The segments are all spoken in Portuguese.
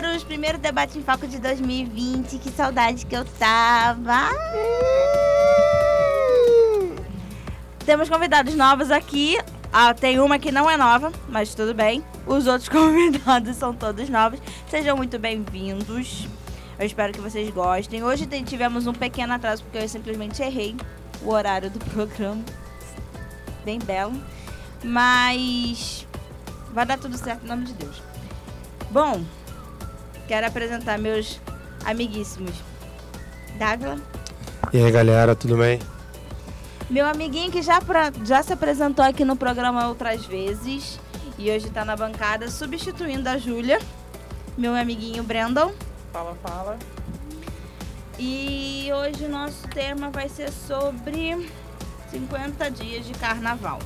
Cheiros! Primeiro debate em foco de 2020. Que saudade que eu tava. Temos convidados novos aqui. Ah, tem uma que não é nova, mas tudo bem. Os outros convidados são todos novos. Sejam muito bem-vindos. Eu espero que vocês gostem. Hoje tivemos um pequeno atraso porque eu simplesmente errei o horário do programa. Bem belo. Mas vai dar tudo certo em nome de Deus. Bom, quero apresentar meus amiguíssimos. Dávila. E aí, galera, tudo bem? Meu amiguinho que já, pra, já se apresentou aqui no programa outras vezes e hoje está na bancada substituindo a Júlia. Meu amiguinho Brandon. Fala, fala. E hoje o nosso tema vai ser sobre 50 dias de carnaval.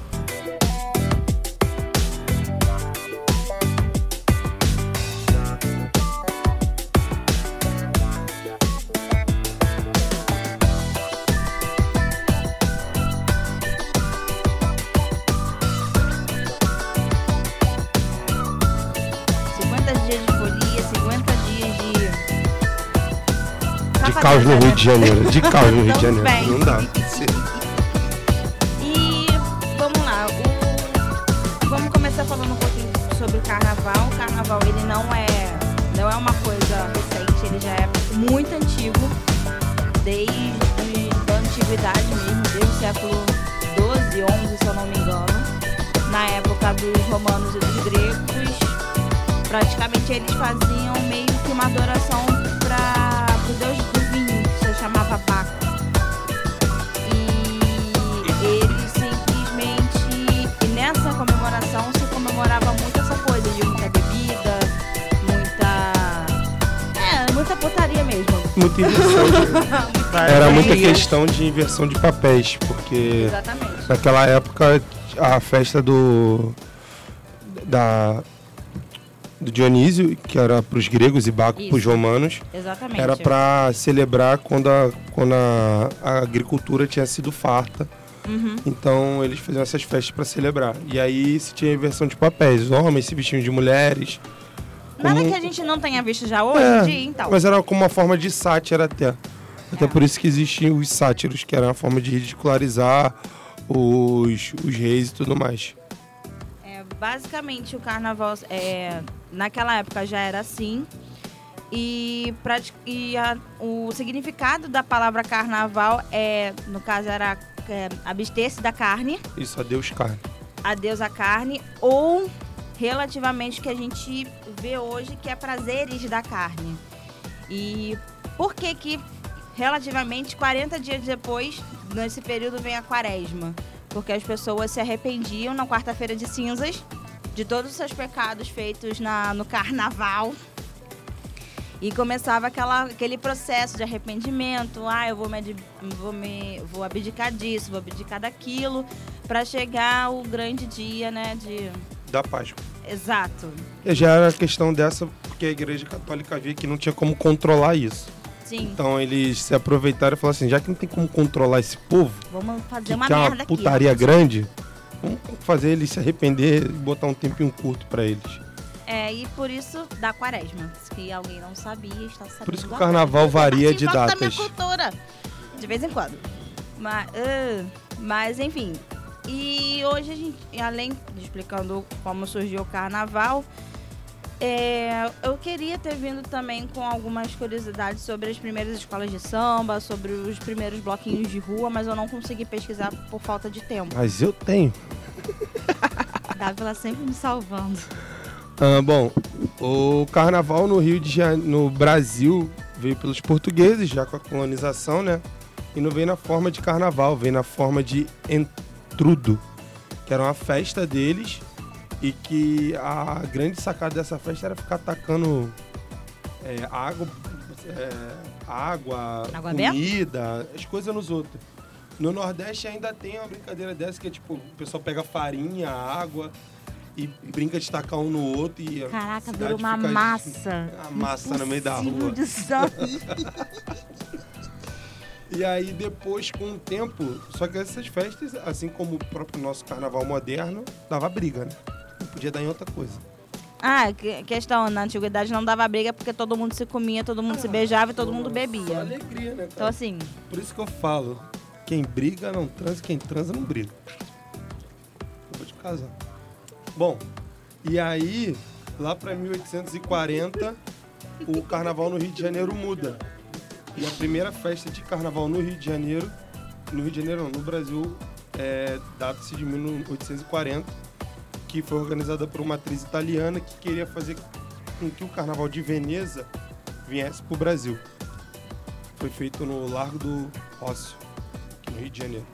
Caos no Rio de Janeiro. De caos no Rio de Janeiro. bem. Não dá. E vamos lá, o- vamos começar falando um pouquinho sobre o carnaval. O carnaval ele não é, não é uma coisa recente, ele já é muito antigo, desde a antiguidade mesmo, desde o século 12, 11, se eu não me engano. Na época dos romanos e dos gregos, praticamente eles faziam meio que uma adoração para o deus chamava Baco. E eles simplesmente. E nessa comemoração se comemorava muito essa coisa de muita bebida, muita. É, muita putaria mesmo. Muita Era muita questão de inversão de papéis, porque Exatamente. naquela época a festa do. da. Do Dionísio, que era para os gregos e Baco para os romanos, Exatamente. era para celebrar quando, a, quando a, a agricultura tinha sido farta. Uhum. Então eles faziam essas festas para celebrar. E aí se tinha inversão de papéis. Os homens se vestiam de mulheres. Nada como- que a gente não tenha visto já hoje É, em dia, então. Mas era como uma forma de sátira até. Até É. por isso que existiam os sátiros, que era uma forma de ridicularizar os, os reis e tudo mais. É, basicamente o carnaval é, naquela época já era assim. E, e a- o significado da palavra carnaval é, no caso, era é, abster-se da carne, Isso, adeus carne. adeus à carne, ou relativamente o que a gente vê hoje, que é prazeres da carne. E por que que relativamente 40 dias depois, nesse período, vem a quaresma? Porque as pessoas se arrependiam na quarta-feira de cinzas de todos os seus pecados feitos na, no carnaval. E começava aquela, aquele processo de arrependimento. Ah, eu vou me, vou me vou abdicar disso, vou abdicar daquilo, para chegar o grande dia, né? De Da Páscoa. exato. E já era questão dessa, porque a igreja católica via que não tinha como controlar isso. Sim. Então eles se aproveitaram e falaram assim, já que não tem como controlar esse povo, Vamos fazer que uma quer merda uma aqui. putaria ó. grande, vamos fazer eles se arrepender e botar um tempinho curto pra eles. É, e por isso da quaresma. Se alguém não sabia, está sabendo. Por isso que o carnaval varia de Participando da minha datas. cultura. De vez em quando. Mas, ah, mas enfim. E hoje a gente, além de explicando como surgiu o carnaval, é, eu queria ter vindo também com algumas curiosidades sobre as primeiras escolas de samba, sobre os primeiros bloquinhos de rua, mas eu não consegui pesquisar por falta de tempo. Mas eu tenho. Dávila sempre me salvando. Ah, bom, o carnaval no Rio de Janeiro, no Brasil, veio pelos portugueses, já com a colonização, né? E não veio na forma de carnaval, veio na forma de entrudo, que era uma festa deles e que a grande sacada dessa festa era ficar atacando é, água, é, água, Água comida, as coisas nos outros. No Nordeste ainda tem uma brincadeira dessa que é tipo, o pessoal pega farinha, água e brinca de tacar um no outro e Caraca, virou uma massa. A massa no meio da rua. E aí depois, com o tempo, só que essas festas, assim como o próprio nosso carnaval moderno, dava briga, né? Podia dar em outra coisa. Ah, que- questão, na antiguidade não dava briga porque todo mundo se comia, todo mundo se beijava e todo mundo bebia. alegria, né, Então cara? assim, Por isso que eu falo, quem briga não transa, quem transa não briga. Eu vou te casar. Bom, e aí, lá pra 1840, o carnaval no Rio de Janeiro muda. E a primeira festa de carnaval no Rio de Janeiro, no Rio de Janeiro não, no Brasil, é, data-se de 1840, que foi organizada por uma atriz italiana que queria fazer com que o carnaval de Veneza viesse pro Brasil foi feito no Largo do Rócio, no Rio de Janeiro.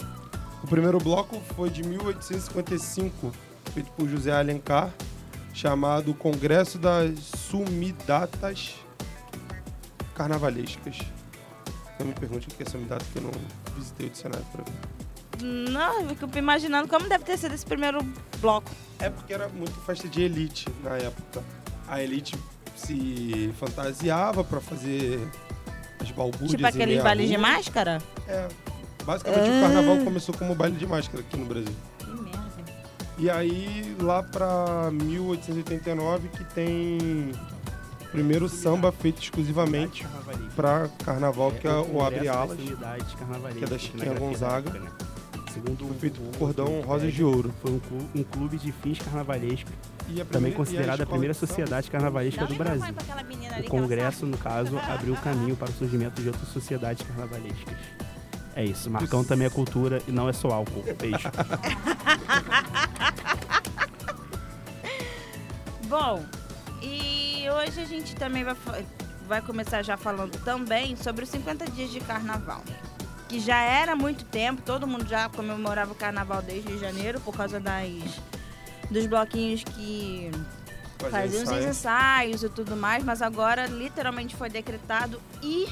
O primeiro bloco foi de 1855, feito por José Alencar, chamado Congresso das Sumidatas Carnavalescas. Não me pergunte o que é sumidata, que eu não visitei o dicionário para ver. Não, eu fico imaginando como deve ter sido esse primeiro bloco. É porque era muito festa de elite na época. A elite se fantasiava para fazer as balbúrdias tipo aqueles bailes de máscara. É. Basicamente Ah. o carnaval começou como baile de máscara aqui no Brasil. Que merda. E aí lá pra 1889 que tem o primeiro samba feito exclusivamente pra carnaval, que é o Abre Alas, que é da Chiquinha Gonzaga. Segundo foi feito por o cordão rosas de ouro. Foi um clu- um clube de fins carnavalescos, E a também primeira- e considerada a escola primeira sociedade carnavalesca do Brasil. O Congresso, no caso, abriu o caminho para o surgimento de outras sociedades carnavalescas. É isso, Marcão também é cultura e não é só álcool. Beijo. Bom, e hoje a gente também vai, vai começar já falando também sobre os 50 dias de carnaval. Que já era muito tempo, todo mundo já comemorava o carnaval desde janeiro por causa das, dos bloquinhos que faziam os ensaio. ensaios e tudo mais, mas agora literalmente foi decretado e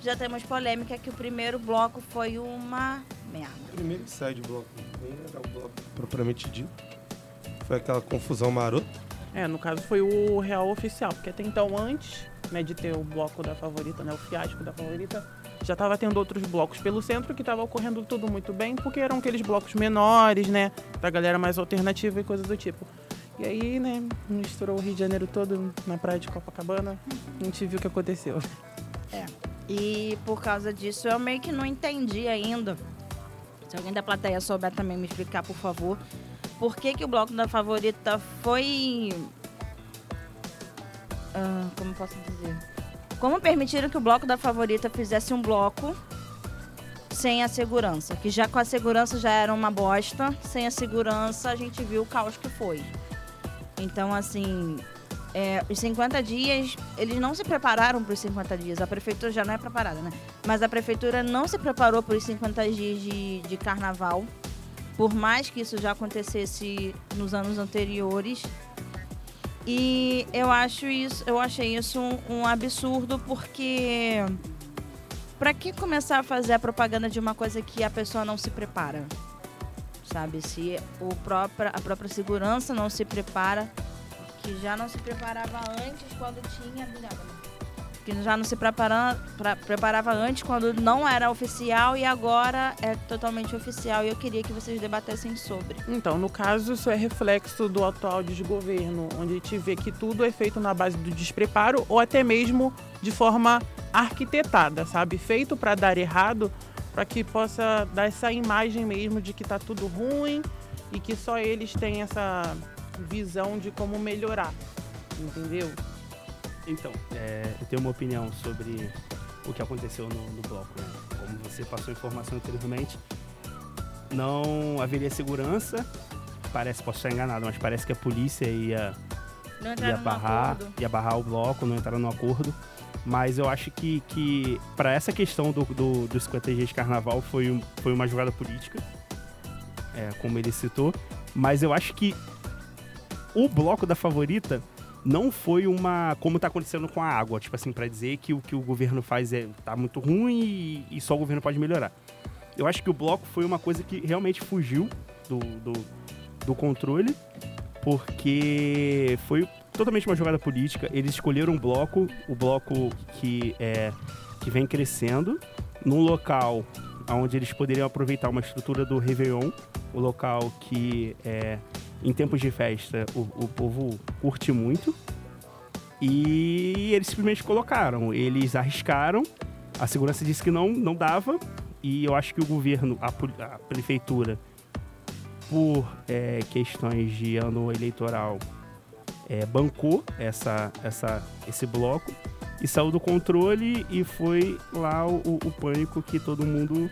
já temos polêmica que o primeiro bloco foi uma merda. Primeiro ensaio de bloco, nem era o bloco propriamente dito. Foi aquela confusão marota. É, no caso foi o real oficial, porque até então, antes né, de ter o bloco da favorita, né, o fiasco da favorita, já estava tendo outros blocos pelo centro que estava ocorrendo tudo muito bem, porque eram aqueles blocos menores, né, da galera mais alternativa e coisas do tipo. E aí, né, misturou o Rio de Janeiro todo na praia de Copacabana, a gente viu o que aconteceu. E por causa disso eu meio que não entendi ainda. Se alguém da plateia souber também me explicar, por favor. Por que, que o bloco da favorita foi. Ah, como posso dizer? Como permitiram que o bloco da favorita fizesse um bloco sem a segurança? Que já com a segurança já era uma bosta. Sem a segurança a gente viu o caos que foi. Então, assim, é, os 50 dias, eles não se prepararam para os 50 dias. A prefeitura já não é preparada, né? Mas a prefeitura não se preparou para os 50 dias de, de carnaval. Por mais que isso já acontecesse nos anos anteriores. E eu acho isso, eu achei isso um, um absurdo porque para que começar a fazer a propaganda de uma coisa que a pessoa não se prepara? Sabe, se o própria, a própria segurança não se prepara, que já não se preparava antes quando tinha. Já não se pra- preparava antes quando não era oficial e agora é totalmente oficial. E eu queria que vocês debatessem sobre. Então, no caso, isso é reflexo do atual desgoverno, onde a gente vê que tudo é feito na base do despreparo ou até mesmo de forma arquitetada, sabe? Feito para dar errado, para que possa dar essa imagem mesmo de que tá tudo ruim e que só eles têm essa visão de como melhorar, entendeu? Então, é, eu tenho uma opinião sobre o que aconteceu no, no bloco. Né? Como você passou a informação anteriormente, não haveria segurança. Parece, posso estar enganado, mas parece que a polícia ia, ia barrar, ia barrar o bloco, não entraram no acordo. Mas eu acho que, que para essa questão do, do, dos 50 dias de carnaval foi, um- foi uma jogada política, é, como ele citou. Mas eu acho que o bloco da favorita não foi uma. como tá acontecendo com a água, tipo assim, para dizer que o que o governo faz é tá muito ruim e, e só o governo pode melhorar. Eu acho que o bloco foi uma coisa que realmente fugiu do, do, do controle, porque foi totalmente uma jogada política. Eles escolheram um bloco, o bloco que, é, que vem crescendo, num local onde eles poderiam aproveitar uma estrutura do Réveillon, o local que é, em tempos de festa, o, o povo curte muito. E eles simplesmente colocaram. Eles arriscaram. A segurança disse que não, não dava. E eu acho que o governo, a, a prefeitura, por é, questões de ano eleitoral, é, bancou essa, essa, esse bloco e saiu do controle e foi lá o, o pânico que todo mundo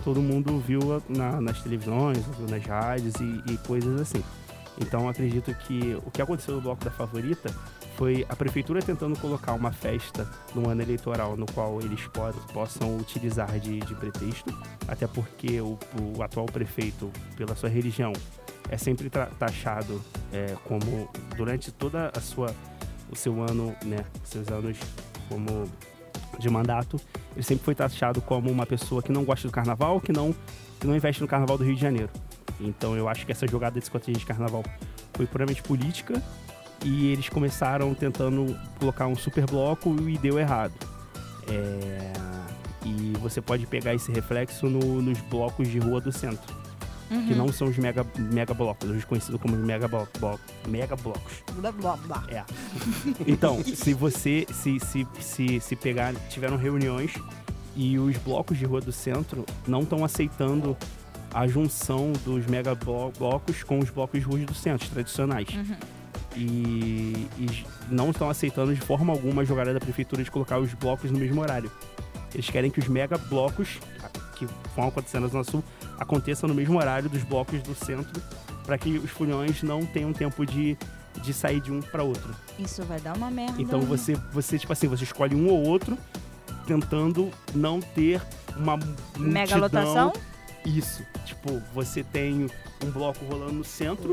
todo mundo viu na, nas televisões, nas rádios e, e, coisas assim. Então acredito que o que aconteceu no bloco da favorita foi a prefeitura tentando colocar uma festa no ano eleitoral no qual eles po possam utilizar de, de, pretexto, até porque o, o, atual prefeito, pela sua religião, é sempre taxado é, como durante toda a sua o seu ano, né, seus anos como de mandato, ele sempre foi taxado como uma pessoa que não gosta do carnaval, que não, que não investe no carnaval do Rio de Janeiro. Então eu acho que essa jogada desse contingente de carnaval foi puramente política e eles começaram tentando colocar um super bloco e deu errado. É... E você pode pegar esse reflexo no, nos blocos de rua do centro uhum. que não são os mega, mega blocos, os conhecidos como mega, blo blo mega blocos. Blá, blá, blá. É. Então, se você se, se, se, se pegar, tiveram reuniões e os blocos de rua do centro não estão aceitando a junção dos mega blocos com os blocos de rua do centro, tradicionais. Uhum. E, e, não estão aceitando de forma alguma a jogada da prefeitura de colocar os blocos no mesmo horário. Eles querem que os mega blocos que vão acontecendo na Zona Sul aconteça no mesmo horário dos blocos do centro, para que os fulhões não tenham tempo de, de sair de um para outro. Isso vai dar uma merda. Então você, você, tipo assim, você escolhe um ou outro, tentando não ter uma mega lotação. Isso. Tipo, você tem um bloco rolando no centro,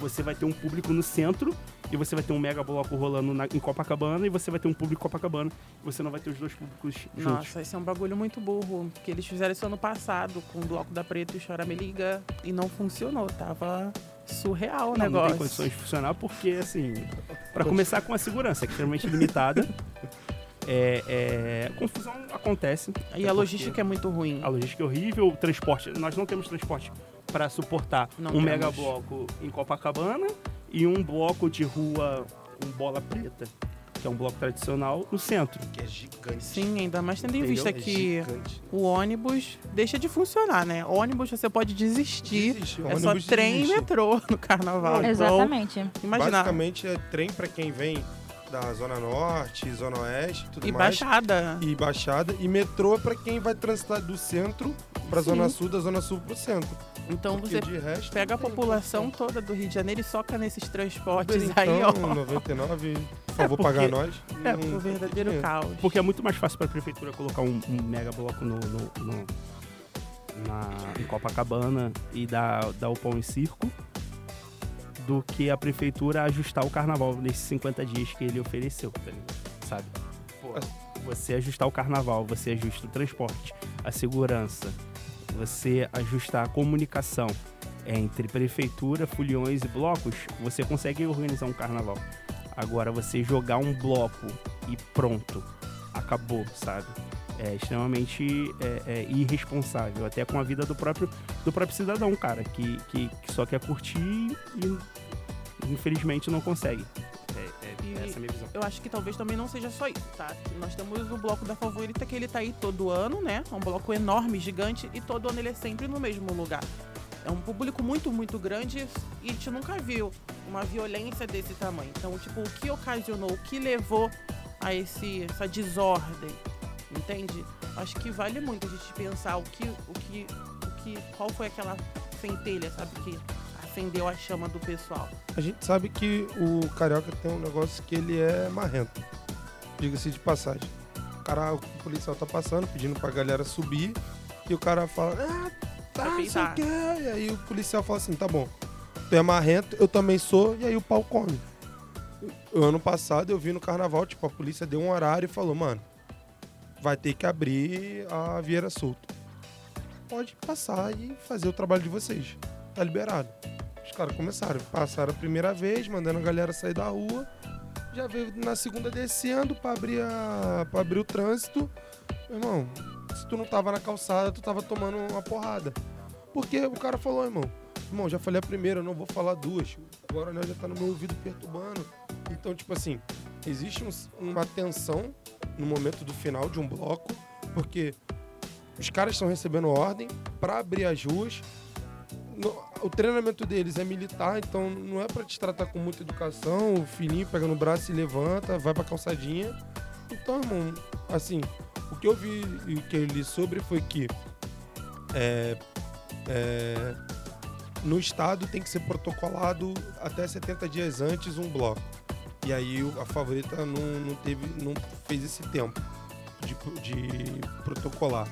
você vai ter um público no centro e você vai ter um mega bloco rolando na, em Copacabana e você vai ter um público em Copacabana e você não vai ter os dois públicos juntos. Nossa, esse é um bagulho muito burro, que eles fizeram isso ano passado com o Bloco da Preta e Chora Me Liga e não funcionou, tava surreal o não, negócio. Não tem condições de funcionar porque, assim, para começar com a segurança, é extremamente limitada. É, é, confusão acontece. E a logística é muito ruim. A logística é horrível, o transporte. Nós não temos transporte para suportar não um temos. mega bloco em Copacabana e um bloco de rua, um bola preta, que é um bloco tradicional, no centro. Que é gigante. Sim, ainda mais tendo em vista é que o ônibus deixa de funcionar, né? O ônibus você pode desistir. Desiste, é só trem desiste. e metrô no carnaval. Não, Exatamente. Então, imagina. Basicamente é trem para quem vem da Zona Norte, Zona Oeste, tudo e mais. E Baixada. E Baixada. E metrô é para quem vai transitar do centro para Zona Sul, da Zona Sul para o centro. Então Porque você resto, pega a população toda do Rio de Janeiro e soca nesses transportes Uber, aí, ó. 99, por favor, é pagar nós. É, um verdadeiro caos. Porque é muito mais fácil para a prefeitura colocar um, um mega bloco no, no, no na, em Copacabana e dar, dar o pão em circo do que a prefeitura ajustar o carnaval nesses 50 dias que ele ofereceu, tá sabe? Pô, você ajustar o carnaval, você ajusta o transporte, a segurança, você ajustar a comunicação entre prefeitura, foliões e blocos, você consegue organizar um carnaval. Agora você jogar um bloco e pronto, acabou, sabe? É extremamente é, é, irresponsável, até com a vida do próprio, do próprio cidadão, cara, que, que, que só quer curtir e infelizmente não consegue. É, é, essa é a minha visão. Eu acho que talvez também não seja só isso, tá? Nós temos o bloco da favorita que ele tá aí todo ano, né? É um bloco enorme, gigante, e todo ano ele é sempre no mesmo lugar. É um público muito, muito grande e a gente nunca viu uma violência desse tamanho. Então, tipo, o que ocasionou, o que levou a esse, essa desordem, entende? Acho que vale muito a gente pensar o que, o que, o que, qual foi aquela centelha, sabe, que acendeu a chama do pessoal. A gente sabe que o carioca tem um negócio que ele é marrento. Diga-se de passagem. O cara, o policial tá passando, pedindo pra galera subir, e o cara fala, ah, tá, não sei o quê. E aí o policial fala assim, tá bom, tu é marrento, eu também sou, e aí o pau come. O ano passado eu vi no carnaval, tipo, a polícia deu um horário e falou, mano, vai ter que abrir a Vieira Solto. Pode passar e fazer o trabalho de vocês. Tá liberado. Os caras começaram, passaram a primeira vez, mandando a galera sair da rua. Já veio na segunda descendo para abrir, a, pra abrir o trânsito. Meu irmão, se tu não tava na calçada, tu tava tomando uma porrada. Porque o cara falou, irmão, Irmão, já falei a primeira, não vou falar duas. Coronel já tá no meu ouvido perturbando. Então, tipo assim, existe um- uma tensão no momento do final de um bloco, porque os caras estão recebendo ordem para abrir as ruas. O treinamento deles é militar, então não é para te tratar com muita educação. O filhinho pega no braço e levanta, vai pra calçadinha. Então, irmão, assim, o que eu vi e que eu li sobre foi que é, é, no estado tem que ser protocolado até 70 dias antes um bloco. E aí a favorita não, não teve, não fez esse tempo de, de protocolar.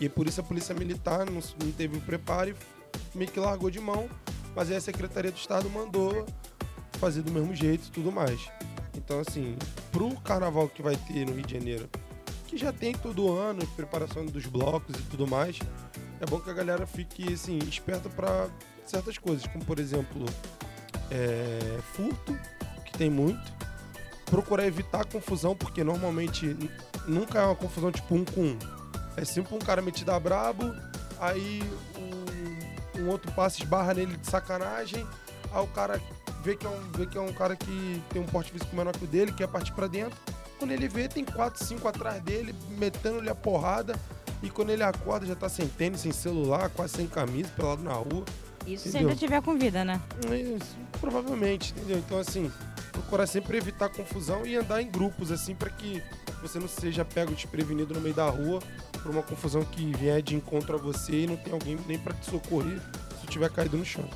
E por isso a polícia militar não, não teve o preparo e meio que largou de mão. Mas aí a Secretaria do Estado mandou fazer do mesmo jeito e tudo mais. Então, assim, pro carnaval que vai ter no Rio de Janeiro, que já tem todo ano, preparação dos blocos e tudo mais, é bom que a galera fique, assim, esperta para certas coisas, como, por exemplo, é, furto, que tem muito. Procurar evitar confusão, porque normalmente nunca é uma confusão tipo um com um. É sempre um cara metido a brabo, aí um, um outro passa esbarra nele de sacanagem, aí o cara vê que, é um, vê que é um cara que tem um porte físico menor que o dele, quer partir pra dentro. Quando ele vê, tem quatro, cinco atrás dele, metendo-lhe a porrada. E quando ele acorda, já tá sem tênis, sem celular, quase sem camisa, pelado na rua. Isso se Entendeu? ainda tiver com vida, né? Isso, provavelmente, entendeu? Então, assim, procurar sempre evitar confusão e andar em grupos, assim, para que você não seja pego desprevenido no meio da rua por uma confusão que vier de encontro a você e não tem alguém nem para te socorrer se tiver caído no chão.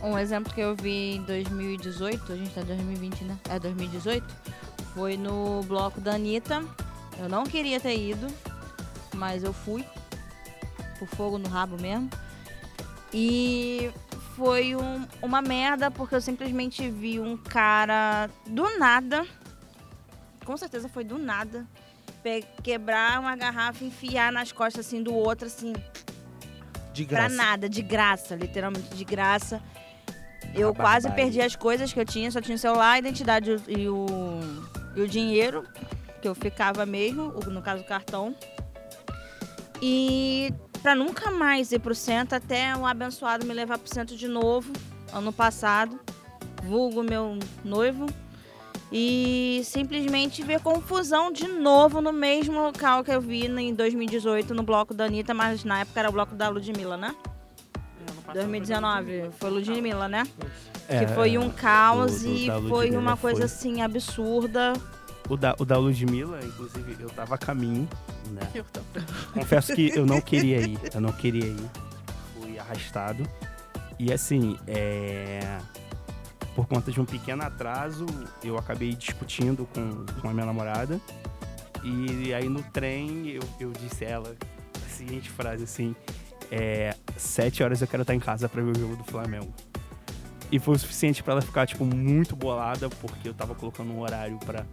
Um exemplo que eu vi em 2018, a gente tá em 2020, né? É 2018. Foi no bloco da Anitta. Eu não queria ter ido, mas eu fui. Por fogo no rabo mesmo. E foi um- uma merda, porque eu simplesmente vi um cara do nada. Com certeza foi do nada. Quebrar uma garrafa e enfiar nas costas assim do outro, assim, De Pra graça. nada, de graça, literalmente de graça. Eu Uma quase perdi as coisas que eu tinha, só tinha o celular, a identidade e o, e o dinheiro, que eu ficava mesmo, no caso o cartão. E pra nunca mais ir pro centro, até um abençoado me levar pro centro de novo, ano passado, vulgo meu noivo. E simplesmente ver confusão de novo no mesmo local que eu vi em 2018 no bloco da Anitta, mas na época era o bloco da Ludmilla, né? 2019, foi Ludmilla, né? que foi um caos É, o do- e foi uma coisa foi. assim absurda. O da, o da Ludmilla, inclusive, eu tava a caminho, né? Confesso que eu não queria ir. Eu não queria ir. Fui arrastado. E assim, é... por conta de um pequeno atraso, eu acabei discutindo com, com a minha namorada. E aí no trem eu, eu disse a ela a seguinte frase assim: é, Sete horas eu quero estar em casa pra ver o jogo do Flamengo. E foi o suficiente pra ela ficar, tipo, muito bolada, porque eu tava colocando um horário pra,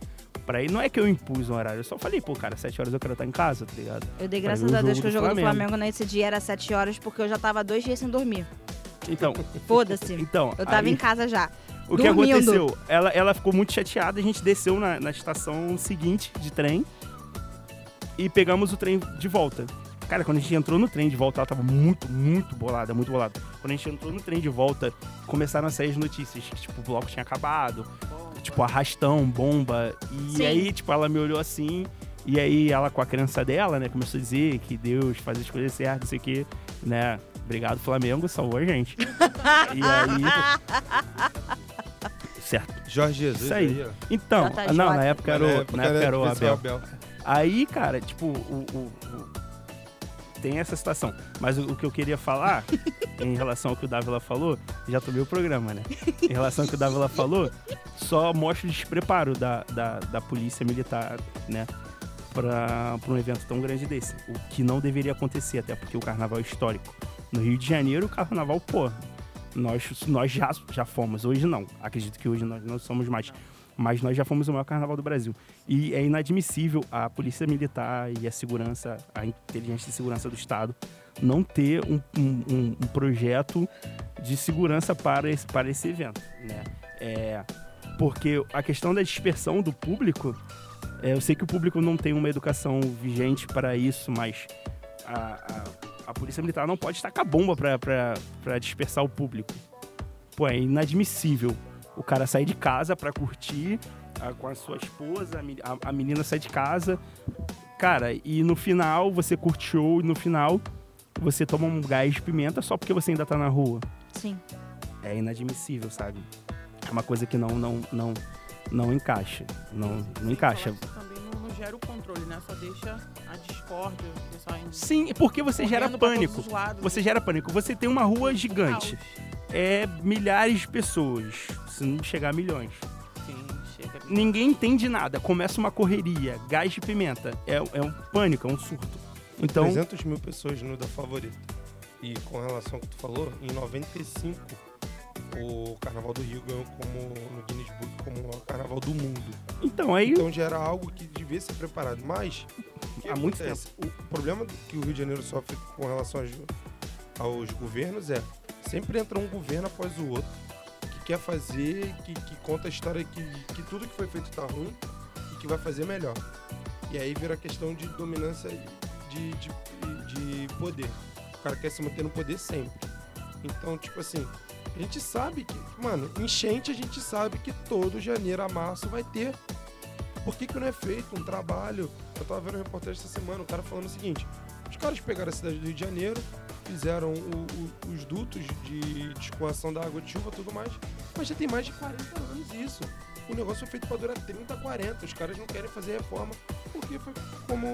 pra ir. Não é que eu impus um horário, eu só falei, pô, cara, sete horas eu quero estar em casa, tá ligado? Eu dei graças a Deus que o jogo do Flamengo. Flamengo nesse dia era 7 horas, porque eu já tava dois dias sem dormir. Então, Foda-se. então Eu tava aí, em casa já. O que dormindo. aconteceu? Ela, ela ficou muito chateada, a gente desceu na, na estação seguinte de trem e pegamos o trem de volta. Cara, quando a gente entrou no trem de volta, ela tava muito, muito bolada, muito bolada. Quando a gente entrou no trem de volta, começaram a sair as notícias que, tipo, o bloco tinha acabado, tipo, arrastão, bomba. E Sim. aí, tipo, ela me olhou assim, e aí ela com a criança dela, né, começou a dizer que Deus faz as coisas certas, não sei o quê, né? Obrigado, Flamengo, salvou a gente. e aí. Jorge Jesus Isso aí. ó. Então, JJ. não, na época era o, Na época na época era o ser Abel. Aí, cara, tipo, o, o- o- tem essa situação. Mas o, o que eu queria falar, em relação ao que o Dávila falou, já tomei o programa, né? Em relação ao que o Dávila falou, só mostra o despreparo da, da, da polícia militar, né? Pra, pra um evento tão grande desse. O que não deveria acontecer, até porque o carnaval é histórico. No Rio de Janeiro, o carnaval, pô, nós, nós já, já fomos. Hoje não. Acredito que hoje nós não somos mais. Mas nós já fomos o maior carnaval do Brasil. E é inadmissível a polícia militar e a segurança, a inteligência de segurança do Estado, não ter um, um- um- projeto de segurança para esse, para esse evento. Né? É, porque a questão da dispersão do público, é, eu sei que o público não tem uma educação vigente para isso, mas a, a- a polícia militar não pode tacar bomba pra dispersar o público. Pô, é inadmissível o cara sair de casa pra curtir a- com a sua esposa, a- a menina sai de casa. Cara, e no final você curte show e no final você toma um gás de pimenta só porque você ainda tá na rua. Sim. É inadmissível, sabe? É uma coisa que não, não, não, não encaixa. Não, não encaixa. Não, não gera o controle, né? Só deixa a discórdia, o pessoal indo- Sim, porque você gera pânico. Você gera pânico. Você tem uma rua gigante. É milhares de pessoas. Se não chegar a milhões. Sim, chega. Ninguém entende nada. Começa uma correria. Gás de pimenta. É, é um pânico, é um surto. Então, 300 mil pessoas no da favorita. E com relação ao que tu falou, em 95 o Carnaval do Rio ganhou como no Guinness Book como o carnaval do mundo. então aí. Então já era algo que devia ser preparado. Mas Há muito acontece? O problema que o Rio de Janeiro sofre com relação aos, aos governos é sempre entra um governo após o outro que quer fazer, que, que conta a história que, que tudo que foi feito tá ruim e que vai fazer melhor. E aí vira a questão de dominância de, de, de poder. O cara quer se manter no poder sempre. Então, tipo assim, a gente sabe que, mano, enchente a gente sabe que todo janeiro a março vai ter. Por que, que não é feito um trabalho? Eu tava vendo uma reportagem essa semana, o cara falando o seguinte: os caras pegaram a cidade do Rio de Janeiro, fizeram o- o- os dutos de, de escoação da água de chuva tudo mais, mas já tem mais de 40 anos isso. O negócio foi feito para durar 30, 40. Os caras não querem fazer reforma porque foi como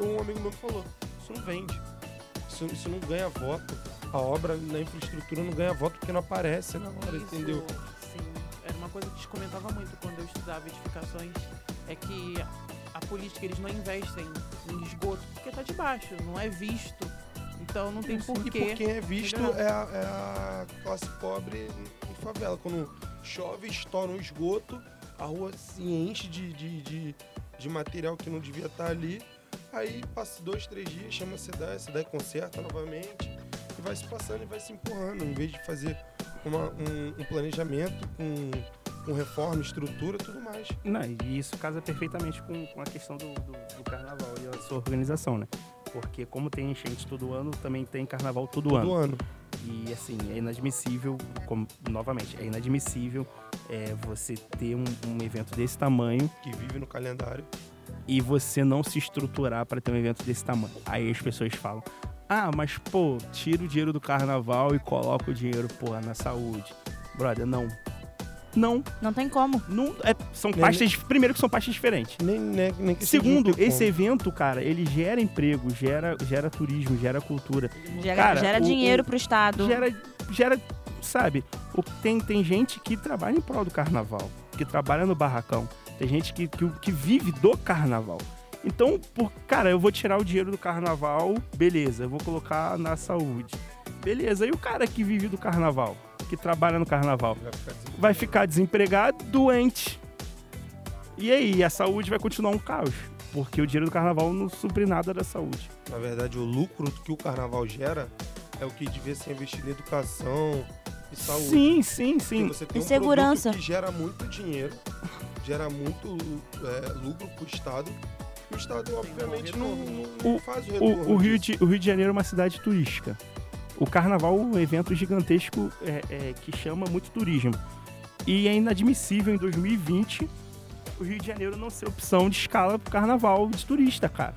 um amigo meu falou: isso não vende. Isso, isso não ganha voto. A obra na infraestrutura não ganha voto porque não aparece na hora, Isso, entendeu? Sim, era uma coisa que se comentava muito quando eu estudava edificações, é que a política, eles não investem em esgoto porque tá de baixo, não é visto. Então não tem E porquê. por quem é visto é a, é a classe pobre em favela. Quando chove, estoura um esgoto, a rua se enche de, de, de, de material que não devia estar ali. Aí passa dois, três dias, chama a cidade, a cidade conserta novamente e vai se passando e vai se empurrando. Em vez de fazer uma- um, um planejamento com, com reforma, estrutura tudo mais. Não, e isso casa perfeitamente com, com a questão do, do, do carnaval e a sua organização, né? Porque como tem enchente todo ano, também tem carnaval todo, ano. Todo ano. E assim, é inadmissível, como, novamente, é inadmissível é, você ter um, um evento desse tamanho Que vive no calendário. E você não se estruturar para ter um evento desse tamanho. Aí as pessoas falam: ah, mas pô, tira o dinheiro do carnaval e coloca o dinheiro, pô, na saúde. Brother, não. Não, Não tem como. não é- são Nem- pastas. Primeiro que são pastas diferentes. Nem, nem, nem que Segundo, esse como. evento, cara, ele gera emprego, gera, gera turismo, gera cultura, Gera, Cara, gera o- dinheiro o- pro Estado. gera, gera, sabe? O, tem, tem gente que trabalha em prol do carnaval, que trabalha no barracão, tem gente que, que, que vive do carnaval. Então, por, cara, eu vou tirar o dinheiro do carnaval, beleza, eu vou colocar na saúde. Beleza, e o cara que vive do carnaval, que trabalha no carnaval, Vai ficar desempregado. vai ficar desempregado, doente. E aí, a saúde vai continuar um caos, porque o dinheiro do carnaval não supre nada da saúde. Na verdade, o lucro que o carnaval gera é o que devia ser investido em educação e saúde. Sim, sim, Porque sim. você tem E um segurança. produto que gera muito dinheiro, gera muito é, lucro pro Estado. E o Estado, obviamente, não, não- não O- faz o retorno. O, o Rio de, o Rio de Janeiro é uma cidade turística. O carnaval é um evento gigantesco é, é, que chama muito turismo. E é inadmissível em 2020 o Rio de Janeiro não ser opção de escala pro carnaval de turista, cara.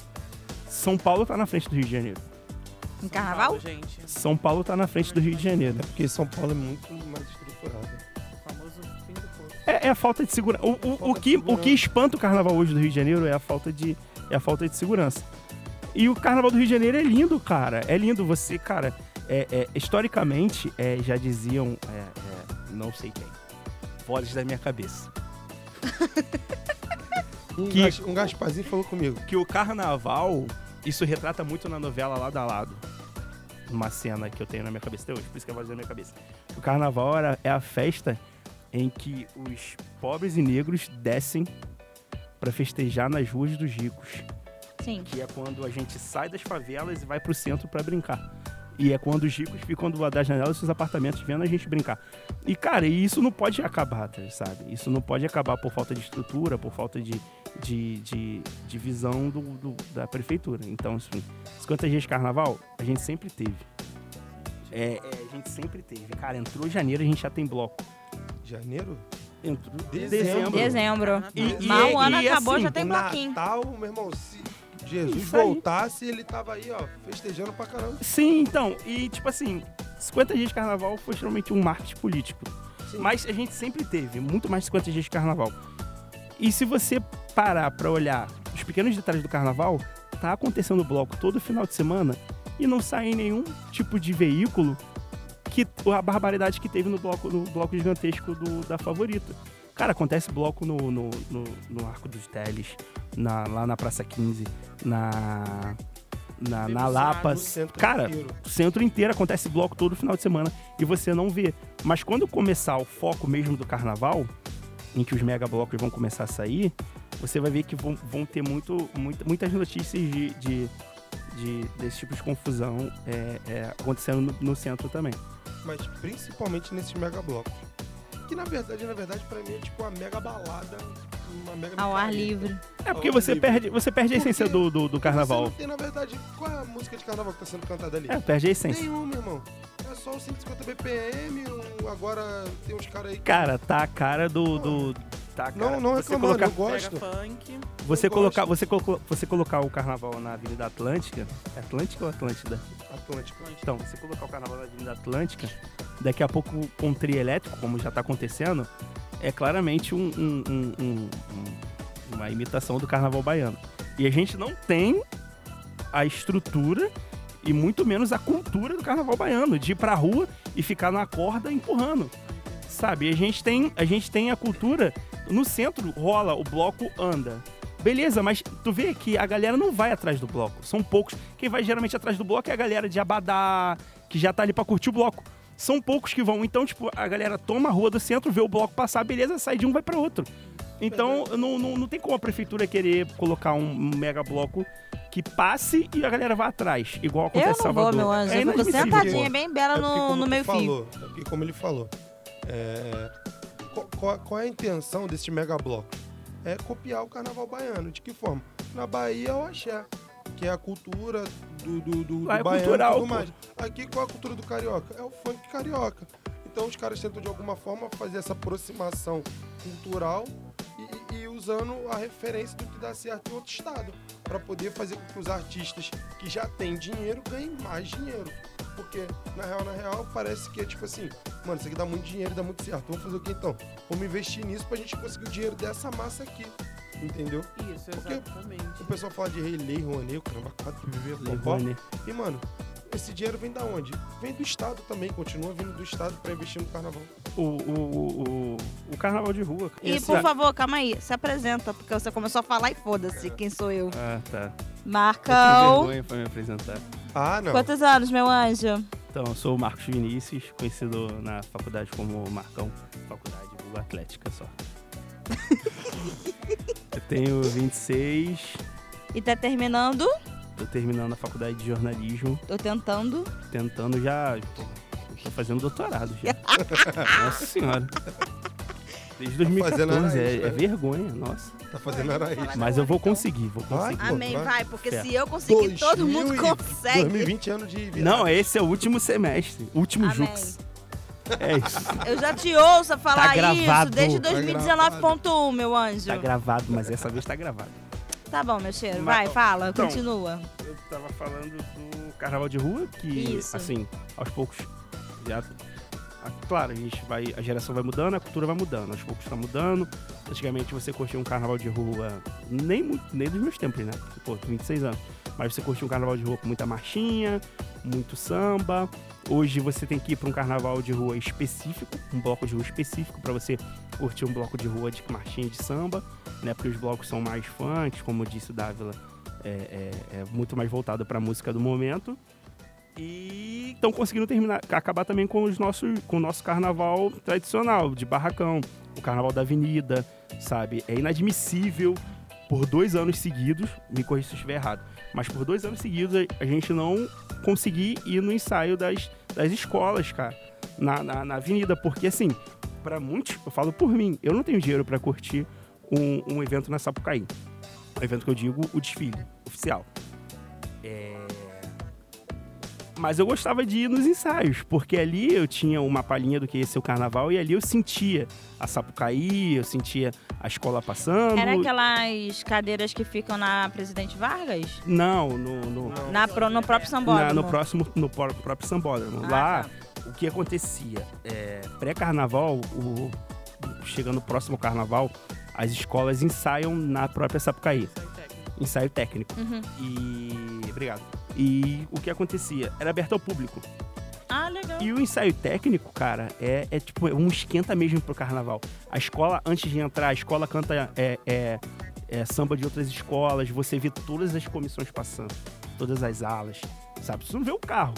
São Paulo tá na frente do Rio de Janeiro. Em São carnaval? Paulo, gente. São Paulo tá na frente do Rio de Janeiro. É porque São Paulo é muito mais estruturado. O famoso fim do poço. É, é a falta de segurança. O, o, o, que, o que espanta o carnaval hoje do Rio de Janeiro é a falta de, é a falta de segurança. E o carnaval do Rio de Janeiro é lindo, cara. É lindo. Você, cara, é, é, historicamente, é, já diziam, é, é, não sei quem, vozes da minha cabeça, Um, Que- gas, um Gasparzinho falou comigo. que o carnaval, isso retrata muito na novela Lado a Lado. Uma cena que eu tenho na minha cabeça até hoje, por isso que é a voz da minha cabeça. O carnaval era, é a festa em que os pobres e negros descem pra festejar nas ruas dos ricos. Sim. que é quando a gente sai das favelas e vai pro centro pra brincar. E é quando os ricos ficam do lado das janelas dos seus apartamentos vendo a gente brincar. E, cara, isso não pode acabar, tá, sabe? Isso não pode acabar por falta de estrutura, por falta de, de, de, de visão do, do- da prefeitura. Então, assim, 50 dias de carnaval, a gente sempre teve. É, é, a gente sempre teve. Cara, entrou janeiro, a gente já tem bloco. Janeiro? Entrou Dezembro. Dezembro. E- e- Mal o ano e, acabou, assim, já tem o bloquinho. Natal, meu irmão, se Jesus voltasse, ele tava aí, ó, festejando pra caramba. Sim, então, e tipo assim, 50 dias de carnaval foi realmente um marketing político. Sim. Mas a gente sempre teve muito mais de 50 dias de carnaval. E se você parar pra olhar os pequenos detalhes do carnaval, tá acontecendo bloco todo final de semana e não sai nenhum tipo de veículo que a barbaridade que teve no bloco, no bloco gigantesco do- da favorita. Cara, acontece bloco no, no, no, no Arco dos Teles, na- lá na Praça 15, na, na, na Lapa. Centro Cara, inteiro. o centro inteiro acontece bloco todo final de semana e você não vê. Mas quando começar o foco mesmo do carnaval, em que os mega blocos vão começar a sair, você vai ver que vão, vão ter muito, muita- muitas notícias de, de, de- desse tipo de confusão é, é, acontecendo no, no centro também. Mas principalmente nesses mega blocos. Que na verdade, na verdade, pra mim é tipo uma mega balada, uma mega Ao ar livre. É porque você livre. perde, você perde a essência do, do, do Você carnaval. não tem, na verdade, qual é a música de carnaval que tá sendo cantada ali? É, perde a essência. Nenhuma, irmão. É só o 150 BPM, um- agora tem uns caras aí que... Cara, tá a cara do. do tá cara. não, não você reclamando, colocar, eu gosto. Funk. você eu colocar, gosto. você, colo- você colocar o carnaval na Avenida Atlântica. É Atlântica ou Atlântida? Atlântico. Então, você colocar o carnaval na Avenida Atlântica, daqui a pouco com um trio elétrico, como já tá acontecendo, é claramente um- um- um- um- um- uma imitação do carnaval baiano. E a gente não tem a estrutura e muito menos a cultura do carnaval baiano, de ir pra rua e ficar na corda empurrando. Sabe? A gente tem a, gente tem a cultura. No centro rola, o bloco anda. Beleza, mas tu vê que a galera não vai atrás do bloco. São poucos. Quem vai geralmente atrás do bloco é a galera de Abadá, que já tá ali pra curtir o bloco. São poucos que vão. Então, tipo, a galera toma a rua do centro, vê o bloco passar, beleza, sai de um, vai pra outro. Então, não, não, não tem como a prefeitura querer colocar um, mega bloco que passe e a galera vá atrás, igual Eu acontece em não vou, Salvador. meu anjo. É eu fico sentadinha bem bela É no, como no tu meio fio. falou, É porque como ele falou, é, qual, qual- qual é a intenção desse mega bloco? É copiar o carnaval baiano. De que forma? Na Bahia é o axé, que é a cultura do, do, do, do Lá é baiano cultural, e tudo mais. Aqui qual é a cultura do carioca? É o funk carioca. Então os caras tentam de alguma forma fazer essa aproximação cultural e, usando a referência do que dá certo em outro estado. Pra poder fazer com que os artistas que já têm dinheiro ganhem mais dinheiro. Porque, na real, na real, parece que é tipo assim, mano, isso aqui dá muito dinheiro e dá muito certo. Vamos fazer o que então? Vamos investir nisso pra gente conseguir o dinheiro dessa massa aqui. Entendeu? Isso, Porque- exatamente. O pessoal fala de rei, lei, Rouanet, o caramba, quatro viver. E, mano, esse dinheiro vem da onde? Vem do Estado também, continua vindo do Estado pra investir no carnaval. O, o, o, o, carnaval de rua. E, Esse- por favor, calma aí. Se apresenta, porque você começou a falar e foda-se quem sou eu. Ah, tá. Eu Marcão. vergonha pra me apresentar. Ah, não. Quantos anos, meu anjo? Então, eu sou o Marcos Vinícius, conhecido na faculdade como Marcão, faculdade Vulgo Atlética só. eu tenho 26, E tá terminando? tô terminando a faculdade de jornalismo, Tô tentando. tentando já. Eu tô fazendo doutorado já. Nossa senhora. Desde fazendo 2014, Araís, é, é né? vergonha, nossa. Tá fazendo Araís. Mas eu vou conseguir, vou Vai, conseguir. Pô, Amém, vai. vai, porque Fé. se eu conseguir, todo mundo 2000 e- consegue. 2020 anos de virada. Não, esse é o último semestre, último Amém. Jux. É isso. Eu já te ouço falar Tá gravado. isso desde Tá 2019.1, meu anjo. Tá gravado, mas essa vez tá gravado. Tá bom, meu cheiro. Vai, fala, Então, continua. Eu tava falando do carnaval de rua, que, Isso. assim, aos poucos já. A- Claro, a gente vai. A geração vai mudando, a cultura vai mudando. Aos poucos tá mudando. Antigamente você curtia um carnaval de rua, nem, mu- nem dos meus tempos, né? Pô, 26 anos. Mas você curtia um carnaval de rua com muita marchinha, muito samba. Hoje você tem que ir para um carnaval de rua específico, um bloco de rua específico, para você curtir um bloco de rua de marchinha de samba, né? Porque os blocos são mais funk, como disse o Dávila, é, é- é muito mais voltado para a música do momento. E estão conseguindo terminar, acabar também com, os nossos, com o nosso carnaval tradicional, de barracão, o carnaval da avenida, sabe? É inadmissível por dois anos seguidos, me corrija se eu estiver errado, mas por dois anos seguidos a- gente não conseguir ir no ensaio das, das escolas, cara, na, na, na avenida, porque assim, para muitos, eu falo por mim, eu não tenho dinheiro para curtir um, um evento na Sapucaí. O evento que eu digo, o desfile oficial. É... Mas eu gostava de ir nos ensaios, porque ali eu tinha uma palhinha do que ia ser o carnaval e ali eu sentia a Sapucaí, eu sentia a escola passando. Era aquelas cadeiras que ficam na Presidente Vargas? Não, no, no, Na, pro- no próprio sambódromo? na- no próximo, no pró- próprio sambódromo. Ah, Lá, tá. o que acontecia? É, Pré-carnaval, o- chegando próximo ao carnaval, as escolas ensaiam na própria Sapucaí. Aí, técnico. Ensaio técnico. Uhum. E. Obrigado. E o que acontecia? Era aberto ao público. Ah, legal. E o ensaio técnico, cara, é, é tipo um esquenta mesmo pro carnaval. A escola, antes de entrar, a escola canta é, é, é, samba de outras escolas, você vê todas as comissões passando, todas as alas, sabe? Você não vê o carro.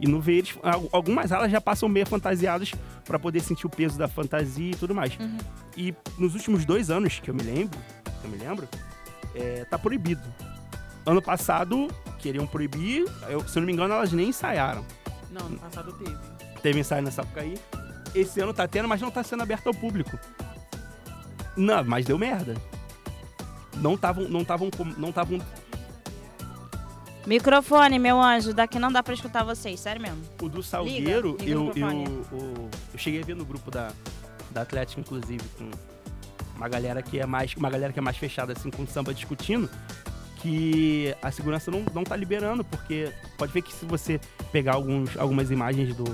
E não vê eles. al- Algumas alas já passam meio fantasiadas para poder sentir o peso da fantasia e tudo mais. Uhum. E nos últimos dois anos que eu me lembro, que eu me lembro, é, tá proibido. Ano passado queriam proibir, eu, se eu não me engano, elas nem ensaiaram. Não, no passado teve. Teve ensaio na Sapucaí. Esse ano tá tendo, mas não tá sendo aberto ao público. Não, mas deu merda. Não estavam, não estavam, não estavam. Microfone, meu anjo. Daqui não dá pra escutar vocês, sério mesmo. O do Salgueiro, liga eu, o eu, microfone. o- eu cheguei a ver no grupo da, da Atlética, inclusive, com uma galera que é mais, uma galera que é mais fechada assim com samba discutindo, que a segurança não, não tá liberando, porque pode ver que se você pegar alguns, algumas imagens do.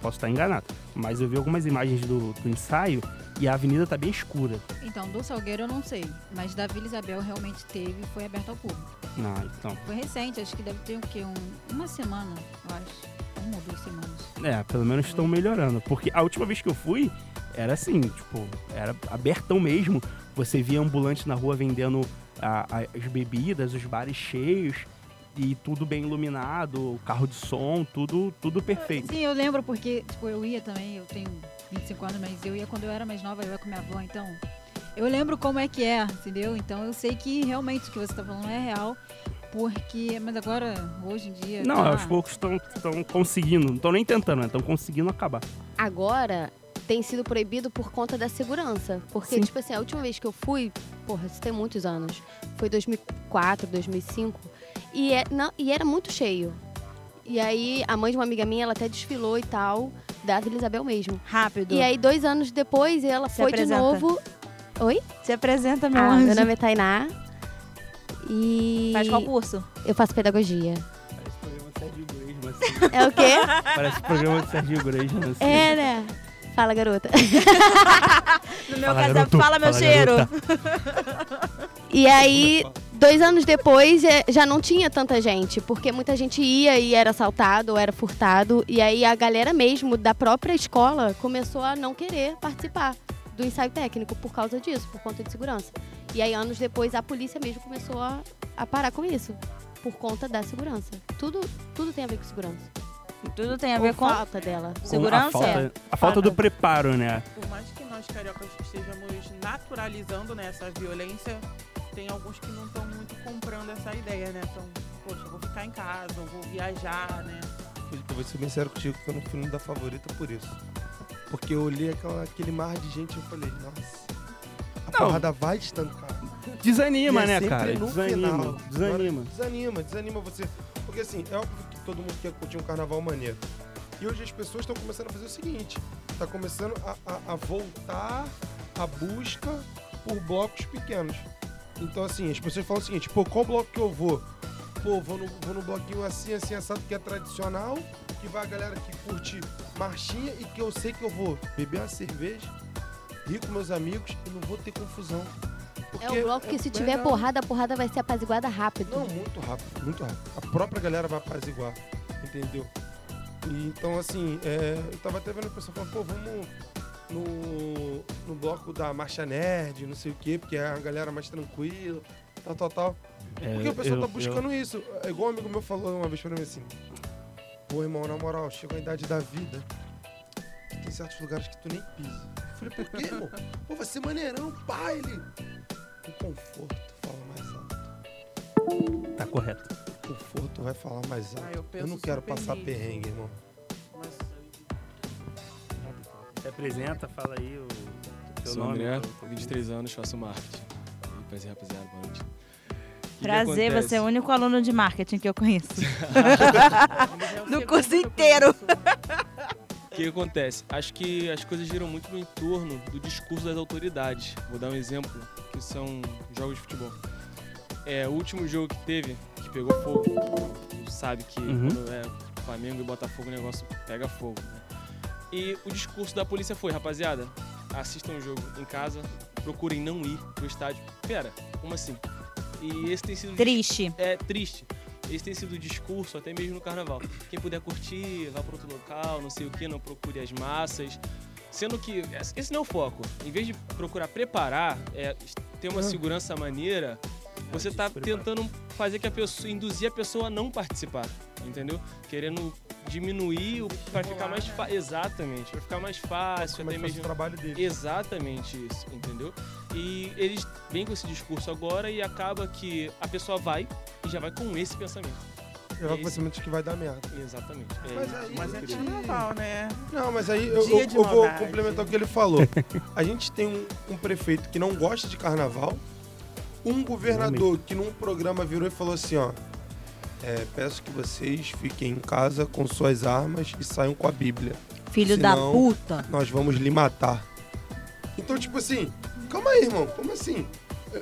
Posso estar enganado, mas eu vi algumas imagens do, do ensaio e a avenida tá bem escura. Então, do Salgueiro eu não sei, mas da Vila Isabel realmente teve e foi aberto ao público. Ah, então. Foi recente, acho que deve ter o quê? Um- uma semana, eu acho. Uma ou duas semanas. É, pelo menos estão melhorando. Porque a última vez que eu fui, era assim, tipo, era abertão mesmo. Você via ambulante na rua vendendo a- a- as bebidas, os bares cheios e tudo bem iluminado, carro de som, tudo, tudo perfeito. Sim, eu lembro porque, tipo, eu ia também, eu tenho 25 anos, mas eu ia quando eu era mais nova, eu ia com minha avó, então. Eu lembro como é que é, entendeu? Então eu sei que realmente o que você tá falando é real. Porque. Mas agora, hoje em dia. Não, tá- aos poucos estão conseguindo, não estão nem tentando, estão conseguindo acabar. Agora tem sido proibido por conta da segurança. Porque, Sim. tipo assim, a última vez que eu fui, porra, isso tem muitos anos. Foi 2004, 2005. E, é, não, e era muito cheio. E aí, a mãe de uma amiga minha, ela até desfilou e tal, da Vila Isabel mesmo. Rápido. E aí, dois anos depois, ela Se foi de apresenta. novo. Oi? Se apresenta, meu Ah, anjo. meu nome é Tainá. E Faz qual curso? eu faço pedagogia. Parece programa de Serginho Grosma, assim. É o quê? Parece programa de Serginho Grosma, assim. é, né? Fala, garota. No meu Fala, caso, é garoto. fala meu Fala, cheiro. E aí, dois anos depois, é, já não tinha tanta gente, porque muita gente ia e era assaltado ou era furtado. E aí a galera mesmo da própria escola começou a não querer participar do ensaio técnico por causa disso, por conta de segurança. E aí, anos depois, a polícia mesmo começou a, a parar com isso, por conta da segurança. Tudo, tudo tem a ver com segurança. Tudo tem a ver Ou com falta dela. Com segurança. A falta, a falta do preparo, né? Por mais que nós cariocas estejamos naturalizando né, essa violência, tem alguns que não estão muito comprando essa ideia, né? Então, poxa, eu vou ficar em casa, eu vou viajar, né? Eu vou ser bem sério contigo que eu não fui da favorita por isso. Porque eu olhei aquela, aquele mar de gente e eu falei, nossa, a Não. porrada vai estancar. Desanima, E é né, cara? no Desanima. final. Desanima. Agora, desanima, desanima você. Porque assim, é óbvio que todo mundo quer curtir um carnaval maneiro. E hoje as pessoas estão começando a fazer o seguinte: tá começando a, a- a voltar a busca por blocos pequenos. Então, assim, as pessoas falam o seguinte: pô, qual bloco que eu vou? Pô, vou no, vou no bloquinho assim, assim, assado, que é tradicional, que vai a galera que curte marchinha e que eu sei que eu vou beber uma cerveja, rir com meus amigos e não vou ter confusão. É Porque um bloco que se é tiver legal. porrada, a porrada vai ser apaziguada rápido. Não, muito rápido, muito rápido. A própria galera vai apaziguar, entendeu? E, então, assim, é, eu tava até vendo o pessoal falando, pô, vamos no, no bloco da Marcha Nerd, não sei o quê, porque é a galera mais tranquila, tal, tal, tal. Porque o pessoal É, eu- tá buscando isso. É igual um amigo meu falou uma vez pra mim assim, pô, irmão, na moral, chegou a idade da vida, tem certos lugares que tu nem pisa. Eu falei, por quê, irmão? Pô, vai ser maneirão, baile. O conforto fala mais alto. Tá correto. O conforto vai falar mais alto. Ah, eu eu, não quero passar nisso. perrengue, irmão. Mas Se apresenta, fala aí o Seu sou nome, André, teu- teu 23 anos, faço marketing. Prazer, rapaziada, boa noite. Prazer, você é o único aluno de marketing que eu conheço. No curso inteiro. O que que acontece? Acho que as coisas giram muito no entorno do discurso das autoridades. Vou dar um exemplo, que são jogos de futebol. É, o último jogo que teve, que pegou fogo, tu sabe que Uhum. quando é Flamengo e Botafogo o negócio pega fogo. né? E o discurso da polícia foi, rapaziada, assistam o jogo em casa, procurem não ir pro estádio. Pera, como assim? E esse tem sido Triste. é triste. Esse tem sido o discurso até mesmo no carnaval. Quem puder curtir, vá para outro local, não sei o que, não procure as massas. Sendo que esse não é o foco. Em vez de procurar preparar, é, ter uma segurança maneira, você tá Despreparar. tentando fazer que a pessoa, induzir a pessoa a não participar, entendeu? Querendo diminuir o para ficar mais fácil, exatamente, para ficar mais fácil, é até mesmo o trabalho dele? Exatamente isso, entendeu? E eles vêm com esse discurso agora e acaba que a pessoa vai e já vai com esse pensamento. É o pensamento que vai dar merda. Exatamente. É Mas aí- Mas é Gente. carnaval, né? Não, mas aí eu, Dia eu- eu vou complementar o que ele falou. A gente tem um, um prefeito que não gosta de carnaval, um governador que num programa virou e falou assim, ó. é, peço que vocês fiquem em casa com suas armas e saiam com a Bíblia. Filho da Senão- puta. Nós vamos lhe matar. Então, tipo assim, calma aí, irmão. Como assim?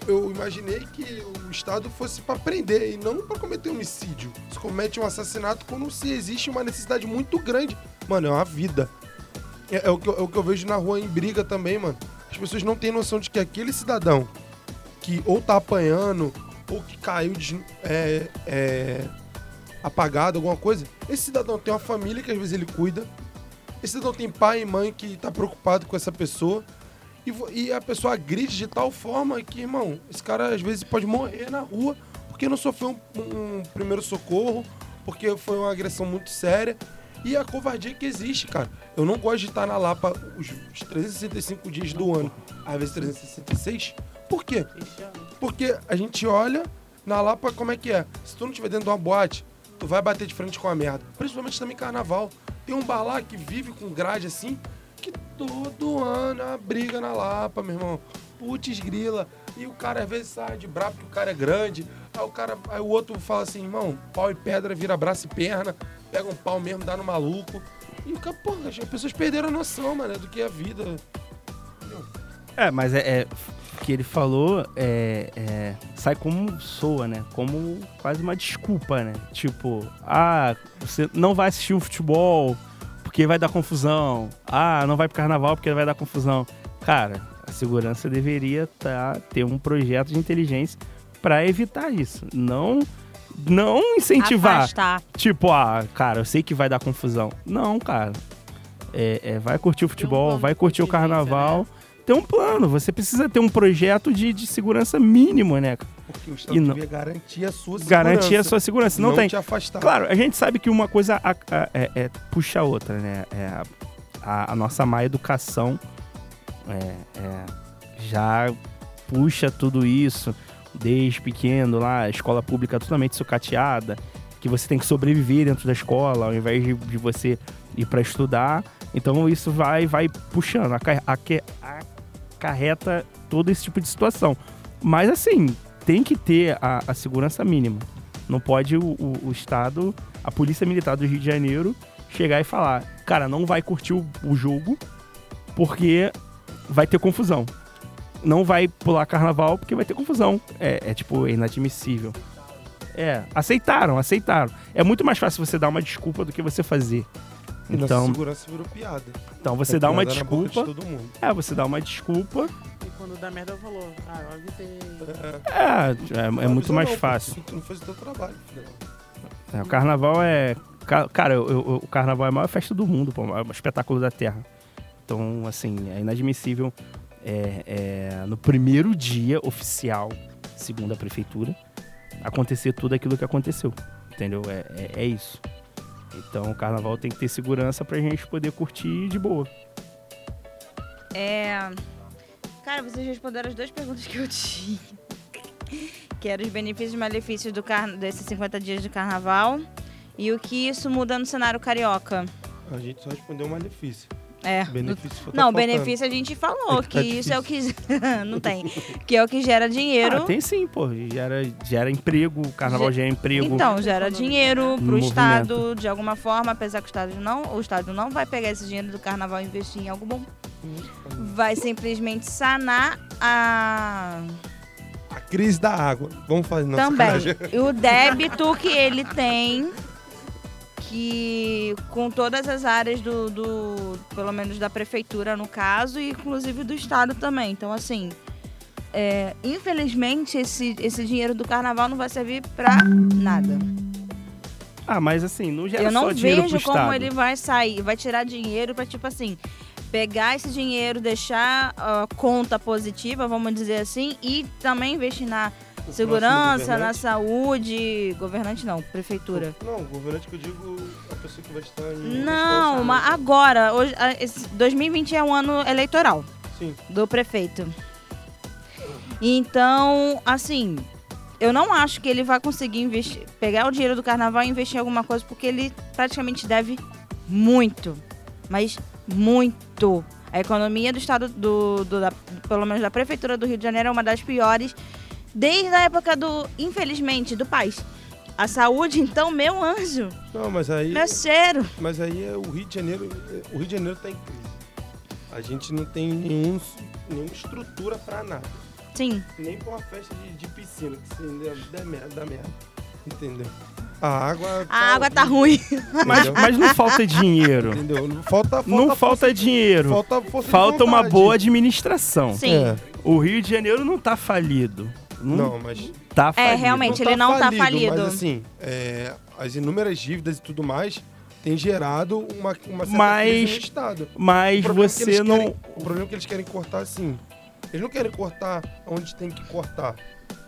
Eu- imaginei que o Estado fosse pra prender e não pra cometer homicídio. Se comete um assassinato quando se existe uma necessidade muito grande. Mano, é uma vida. É, é o, que eu, é o que eu vejo na rua em briga também, mano. As pessoas não têm noção de que aquele cidadão que ou tá apanhando ou que caiu des- é, é, apagado, alguma coisa, esse cidadão tem uma família que às vezes ele cuida. Esse cidadão tem pai e mãe que tá preocupado com essa pessoa. E, e a pessoa agride de tal forma que, irmão, esse cara às vezes pode morrer na rua porque não sofreu um, um primeiro socorro, porque foi uma agressão muito séria. E a covardia que existe, cara. Eu não gosto de estar na Lapa os, os 365 dias do ano, às vezes 366. Por quê? Porque a gente olha na Lapa como é que é. Se tu não estiver dentro de uma boate, tu vai bater de frente com a merda. Principalmente também carnaval. Tem um bar lá que vive com grade assim, que todo ano é uma briga na Lapa, meu irmão. Putz, grila. E o cara às vezes sai de brabo porque o cara é grande. Aí o cara, aí o outro fala assim, irmão, pau e pedra vira braço e perna. Pega um pau mesmo, dá no maluco. E o cara, porra, as pessoas perderam a noção, mano, do que é a vida. É, mas é, é- que ele falou é, é- sai como soa, né? Como quase uma desculpa, né? Tipo, ah, você não vai assistir o futebol porque vai dar confusão. Ah, não vai pro carnaval porque vai dar confusão. Cara, a segurança deveria tá, ter um projeto de inteligência pra evitar isso. Não, não incentivar. Afastar. Tipo, ah, cara, eu sei que vai dar confusão. Não, cara. É, é, vai curtir o futebol, plano vai curtir o contingência, carnaval. Tem um plano. Você precisa ter um projeto de, de segurança mínimo, né? Porque o Estado não- devia garantir a sua segurança. Garantir a sua segurança. Não, tem. te afastar. Claro, a gente sabe que uma coisa a- a- é, é- puxa a outra, né? É a, a- nossa má educação é, é, já puxa tudo isso desde pequeno lá, a escola pública totalmente sucateada, que você tem que sobreviver dentro da escola ao invés de, de você ir para estudar. Então isso vai vai puxando, acarreta todo esse tipo de situação. Mas assim, tem que ter a, a segurança mínima. Não pode o, o- o Estado, a Polícia Militar do Rio de Janeiro, chegar e falar: cara, não vai curtir o, o jogo porque vai ter confusão. Não vai pular carnaval porque vai ter confusão. É, é, tipo, é inadmissível. É, aceitaram, aceitaram. É muito mais fácil você dar uma desculpa do que você fazer. E nossa Então, segurança virou piada. então você É dá uma de desculpa. todo mundo. É, você dá uma desculpa. E quando dá merda, falou, ah, eu avisei. É, é, é muito Avisou mais não, fácil. Tu não fez o teu trabalho. filho. É, o carnaval é. ca- Cara, eu- eu- o carnaval é a maior festa do mundo, pô, é o maior espetáculo da Terra. Então, assim, é inadmissível é, é, no primeiro dia oficial, segundo a prefeitura, acontecer tudo aquilo que aconteceu. Entendeu? É, é, é isso. Então, o carnaval tem que ter segurança pra gente poder curtir de boa. É. Cara, vocês responderam as duas perguntas que eu tinha. Que eram os benefícios e malefícios do car... desses 50 dias de carnaval. E o que isso muda no cenário carioca. A gente só respondeu malefício. É. Benefício tá Não, benefício a gente falou, É que tá isso é o que. não tem. Que é o que gera dinheiro. Ah, tem sim, pô. Gera, gera emprego, o carnaval gera emprego. Então, gera dinheiro pro Movimento. Estado de alguma forma, apesar que o Estado não, o Estado não vai pegar esse dinheiro do carnaval e investir em algo bom. Vai simplesmente sanar a. A crise da água. Vamos fazer nossa Também. sacanagem. E o débito que ele tem, que com todas as áreas do, do- pelo menos da prefeitura no caso, e inclusive do estado também. Então, assim, é, infelizmente esse, esse dinheiro do carnaval não vai servir pra nada. Ah, mas assim, não gera Eu não vejo como Estado. ele vai sair, vai tirar dinheiro pra, tipo assim, pegar esse dinheiro, deixar a conta positiva, vamos dizer assim, e também investir na segurança, na saúde, governante não, prefeitura. Não, governante que eu digo a pessoa que vai estar em. Não, mas agora, hoje, a- esse 2020 é um ano eleitoral Sim. do prefeito. Então, assim, eu não acho que ele vai conseguir investir, pegar o dinheiro do carnaval e investir em alguma coisa, porque ele praticamente deve muito. Mas muito. A economia do estado, do, do- da- pelo menos da prefeitura do Rio de Janeiro, é uma das piores desde a época do, infelizmente, do país. A saúde, então, meu anjo, Não, mas aí. meu cheiro. Mas aí é o Rio de Janeiro. O Rio de Janeiro tá em crise. A gente não tem nenhum, nenhuma estrutura pra nada. Sim. Nem pra uma festa de, de piscina, que se der, der merda, dá merda. Entendeu? A água. A água tá ruim. Mas, mas não falta dinheiro. Entendeu? Falta, falta não falta força- dinheiro. Falta, força de Falta uma boa administração. Sim. É. O Rio de Janeiro não tá falido. Não, Não, mas. tá falido. É, realmente. ele não tá falido. Mas assim, é, as inúmeras dívidas e tudo mais tem gerado uma, uma certa Mas- crise no Estado. Mas O é que você eles não. querem- o problema é que eles querem cortar assim. Eles não querem cortar onde tem que cortar.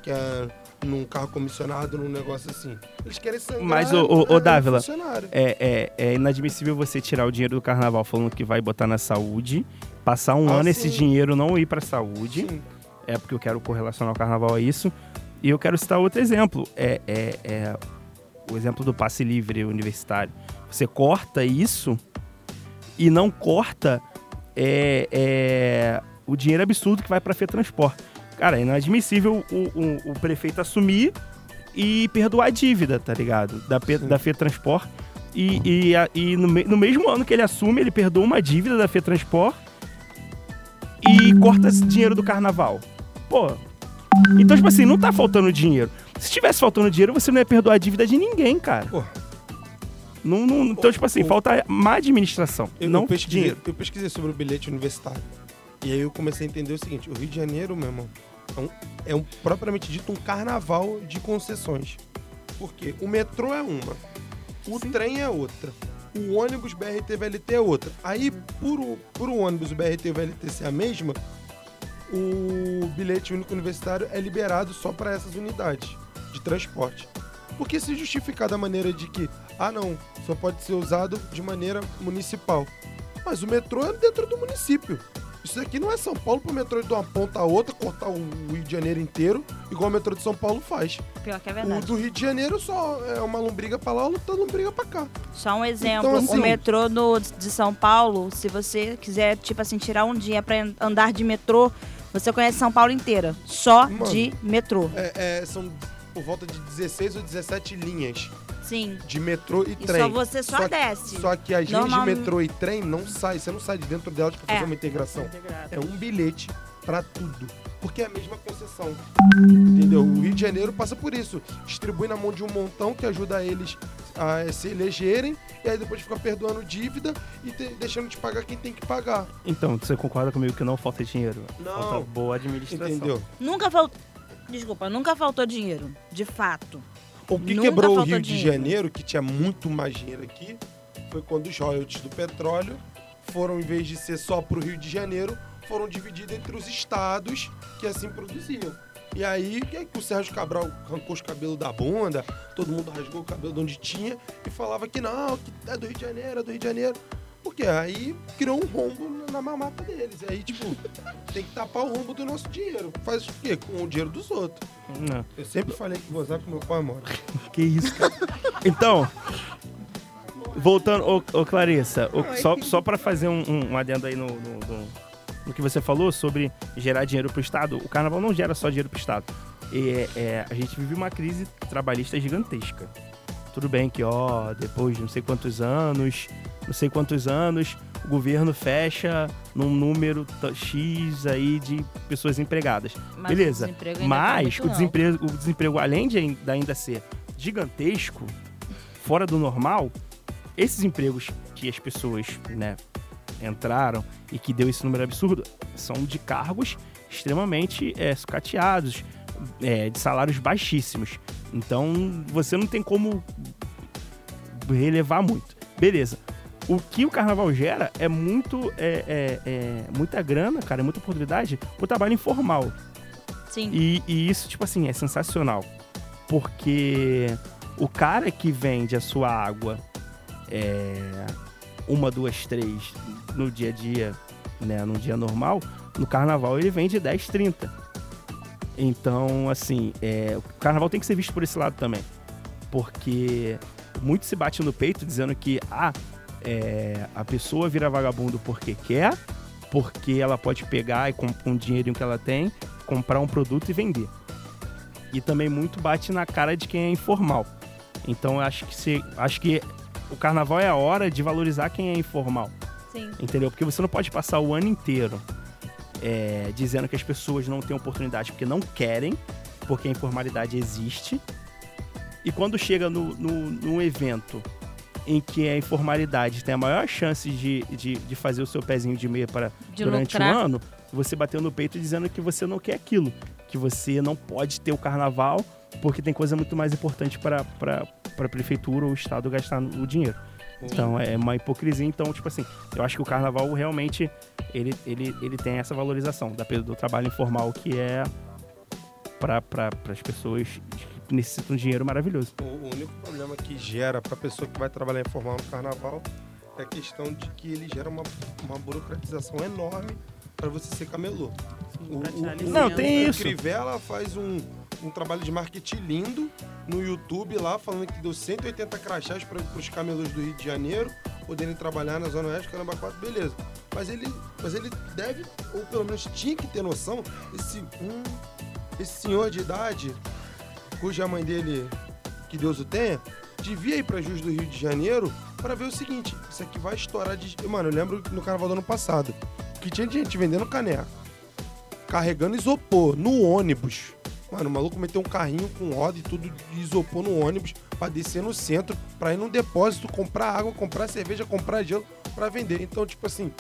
Que é num carro comissionado, num negócio assim. Eles querem sangrar Mas, ô- ô- ô, é, Dávila. É, é, é inadmissível você tirar o dinheiro do carnaval falando que vai botar na saúde, passar um Ah, ano sim. esse dinheiro não ir pra saúde. Sim. É porque eu quero correlacionar o carnaval a isso. E eu quero citar outro exemplo. É, é, é o exemplo do passe livre universitário. Você corta isso e não corta é, é, o dinheiro absurdo que vai para a FETransport. Cara, é inadmissível o, o, o prefeito assumir e perdoar a dívida, tá ligado? Da, da FETransport. E, e, a- e no, no mesmo ano que ele assume, ele perdoa uma dívida da FETransport e corta esse dinheiro do carnaval. Pô. Então, tipo assim, não tá faltando dinheiro. Se tivesse faltando dinheiro, você não ia perdoar a dívida de ninguém, cara. Pô. Não, não- então, tipo assim, Pô. falta má administração. Eu, não eu pesquisei, dinheiro. eu pesquisei sobre o bilhete universitário. E aí eu comecei a entender o seguinte: o Rio de Janeiro, meu irmão, é um, é um propriamente dito um carnaval de concessões. Porque o metrô é uma, o trem é outra, o ônibus BRT VLT é outra. Aí, por o, por o ônibus, o BRT e VLT ser a mesma, o bilhete único universitário é liberado só para essas unidades de transporte. Porque se justificar da maneira de que, ah não, só pode ser usado de maneira municipal. Mas o metrô é dentro do município. Isso aqui não é São Paulo pro metrô ir de uma ponta a outra, cortar o Rio de Janeiro inteiro, igual o metrô de São Paulo faz. Pior que é O verdade. do Rio de Janeiro só é uma lombriga pra lá, outra lombriga pra cá. Só um exemplo, Então, assim- o metrô no, de São Paulo, se você quiser, tipo assim, tirar um dia pra andar de metrô, você conhece São Paulo inteira. Só Mano. de metrô. É, é, são por volta de 16 ou 17 linhas Sim. de metrô e E trem. só você só, Só- desce. Só que as linhas de metrô e trem não saem, você não sai de dentro delas pra fazer É. uma integração. Integrado. É um bilhete pra tudo. Porque é a mesma concessão. Entendeu? O Rio de Janeiro passa por isso. Distribui na mão de um montão que ajuda eles a se elegerem. E aí depois fica perdoando dívida e te- deixando de pagar quem tem que pagar. Então, você concorda comigo que não falta dinheiro? Não. Falta boa administração. Entendeu? Nunca faltou. Desculpa, nunca faltou dinheiro. De fato. O que Nunca quebrou o Rio de dinheiro. Janeiro, que tinha muito mais dinheiro aqui, foi quando os royalties do petróleo foram, em vez de ser só pro Rio de Janeiro, foram divididos entre os estados que assim produziam. E aí que que o Sérgio Cabral arrancou os cabelos da bunda, todo mundo rasgou o cabelo de onde tinha e falava que não, que é do Rio de Janeiro, é do Rio de Janeiro. Porque aí criou um rombo na- mamata deles. Aí, tipo, tem que tapar o rombo do nosso dinheiro. Faz o quê? Com o dinheiro dos outros. Não. Eu sempre falei que vou usar pro meu pai mora. Que isso, cara. Então, voltando, ô, ô Clarissa, ô, só, só para fazer um, um, um adendo aí no, no, no, no que você falou sobre gerar dinheiro pro Estado, o carnaval não gera só dinheiro pro Estado. É, é, a gente vive uma crise trabalhista gigantesca. Tudo bem que, ó, depois de não sei quantos anos, não sei quantos anos, o governo fecha num número X aí de pessoas empregadas. Mas Beleza. o desemprego ainda tá Mas o desemprego, o desemprego, além de ainda ainda ser gigantesco, fora do normal, esses empregos que as pessoas né, entraram e que deu esse número absurdo são de cargos extremamente é, sucateados, é, de salários baixíssimos. Então você não tem como relevar muito. Beleza. O que o carnaval gera é muito é, é, é muita grana, cara, é muita oportunidade pro trabalho informal. Sim. E, e isso, tipo assim, é sensacional. Porque o cara que vende a sua água é, uma, duas, três no dia a dia, né, num dia normal, no carnaval ele vende 10, 30. Então, assim, é, o carnaval tem que ser visto por esse lado também. Porque muito se bate no peito dizendo que ah, é, a pessoa vira vagabundo porque quer, porque ela pode pegar e com, com o dinheirinho que ela tem, comprar um produto e vender. E também muito bate na cara de quem é informal. Então acho que se, acho que o carnaval é a hora de valorizar quem é informal, Sim. entendeu? Porque você não pode passar o ano inteiro é, dizendo que as pessoas não têm oportunidade porque não querem, porque a informalidade existe. E quando chega no, no, num evento em que a informalidade tem a maior chance de, de, de fazer o seu pezinho de meia para De durante lucrar. o ano, você bateu no peito dizendo que você não quer aquilo, que você não pode ter o carnaval porque tem coisa muito mais importante para a prefeitura ou o estado gastar o dinheiro. Então é uma hipocrisia. Então, tipo assim, eu acho que o carnaval realmente ele, ele, ele tem essa valorização da, do trabalho informal que é para pra, as pessoas que necessitam de dinheiro maravilhoso. O, o único problema que gera para a pessoa que vai trabalhar informal no carnaval é a questão de que ele gera uma, uma burocratização enorme para você ser camelô. O, tirar o- licença. Não, tem o isso. Crivella faz um, um trabalho de marketing lindo no YouTube lá, falando que deu 180 crachás para os camelôs do Rio de Janeiro poderem trabalhar na Zona Oeste, Caramba 4, beleza. Mas ele, mas ele deve, ou pelo menos tinha que ter noção, esse, hum, esse senhor de idade, cuja mãe dele, que Deus o tenha, devia ir para Jus do Rio de Janeiro para ver o seguinte: isso aqui vai estourar de. Mano, eu lembro no carnaval do ano passado que tinha gente vendendo caneca, carregando isopor no ônibus. Mano, o maluco meteu um carrinho com roda e tudo de isopor no ônibus pra descer no centro, pra ir num depósito, comprar água, comprar cerveja, comprar gelo pra vender. Então, tipo assim,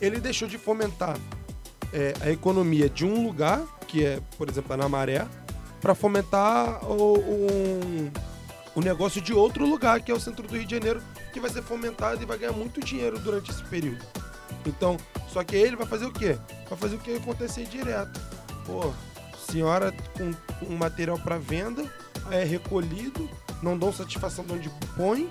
ele deixou de fomentar é, a economia de um lugar, que é, por exemplo, na Maré, pra fomentar o, um- o negócio de outro lugar, que é o centro do Rio de Janeiro, que vai ser fomentado e vai ganhar muito dinheiro durante esse período. Então, só que ele vai fazer o quê? Vai fazer o que acontece aí direto. Pô, senhora com, com material para venda, é recolhido, não dão satisfação de onde põe,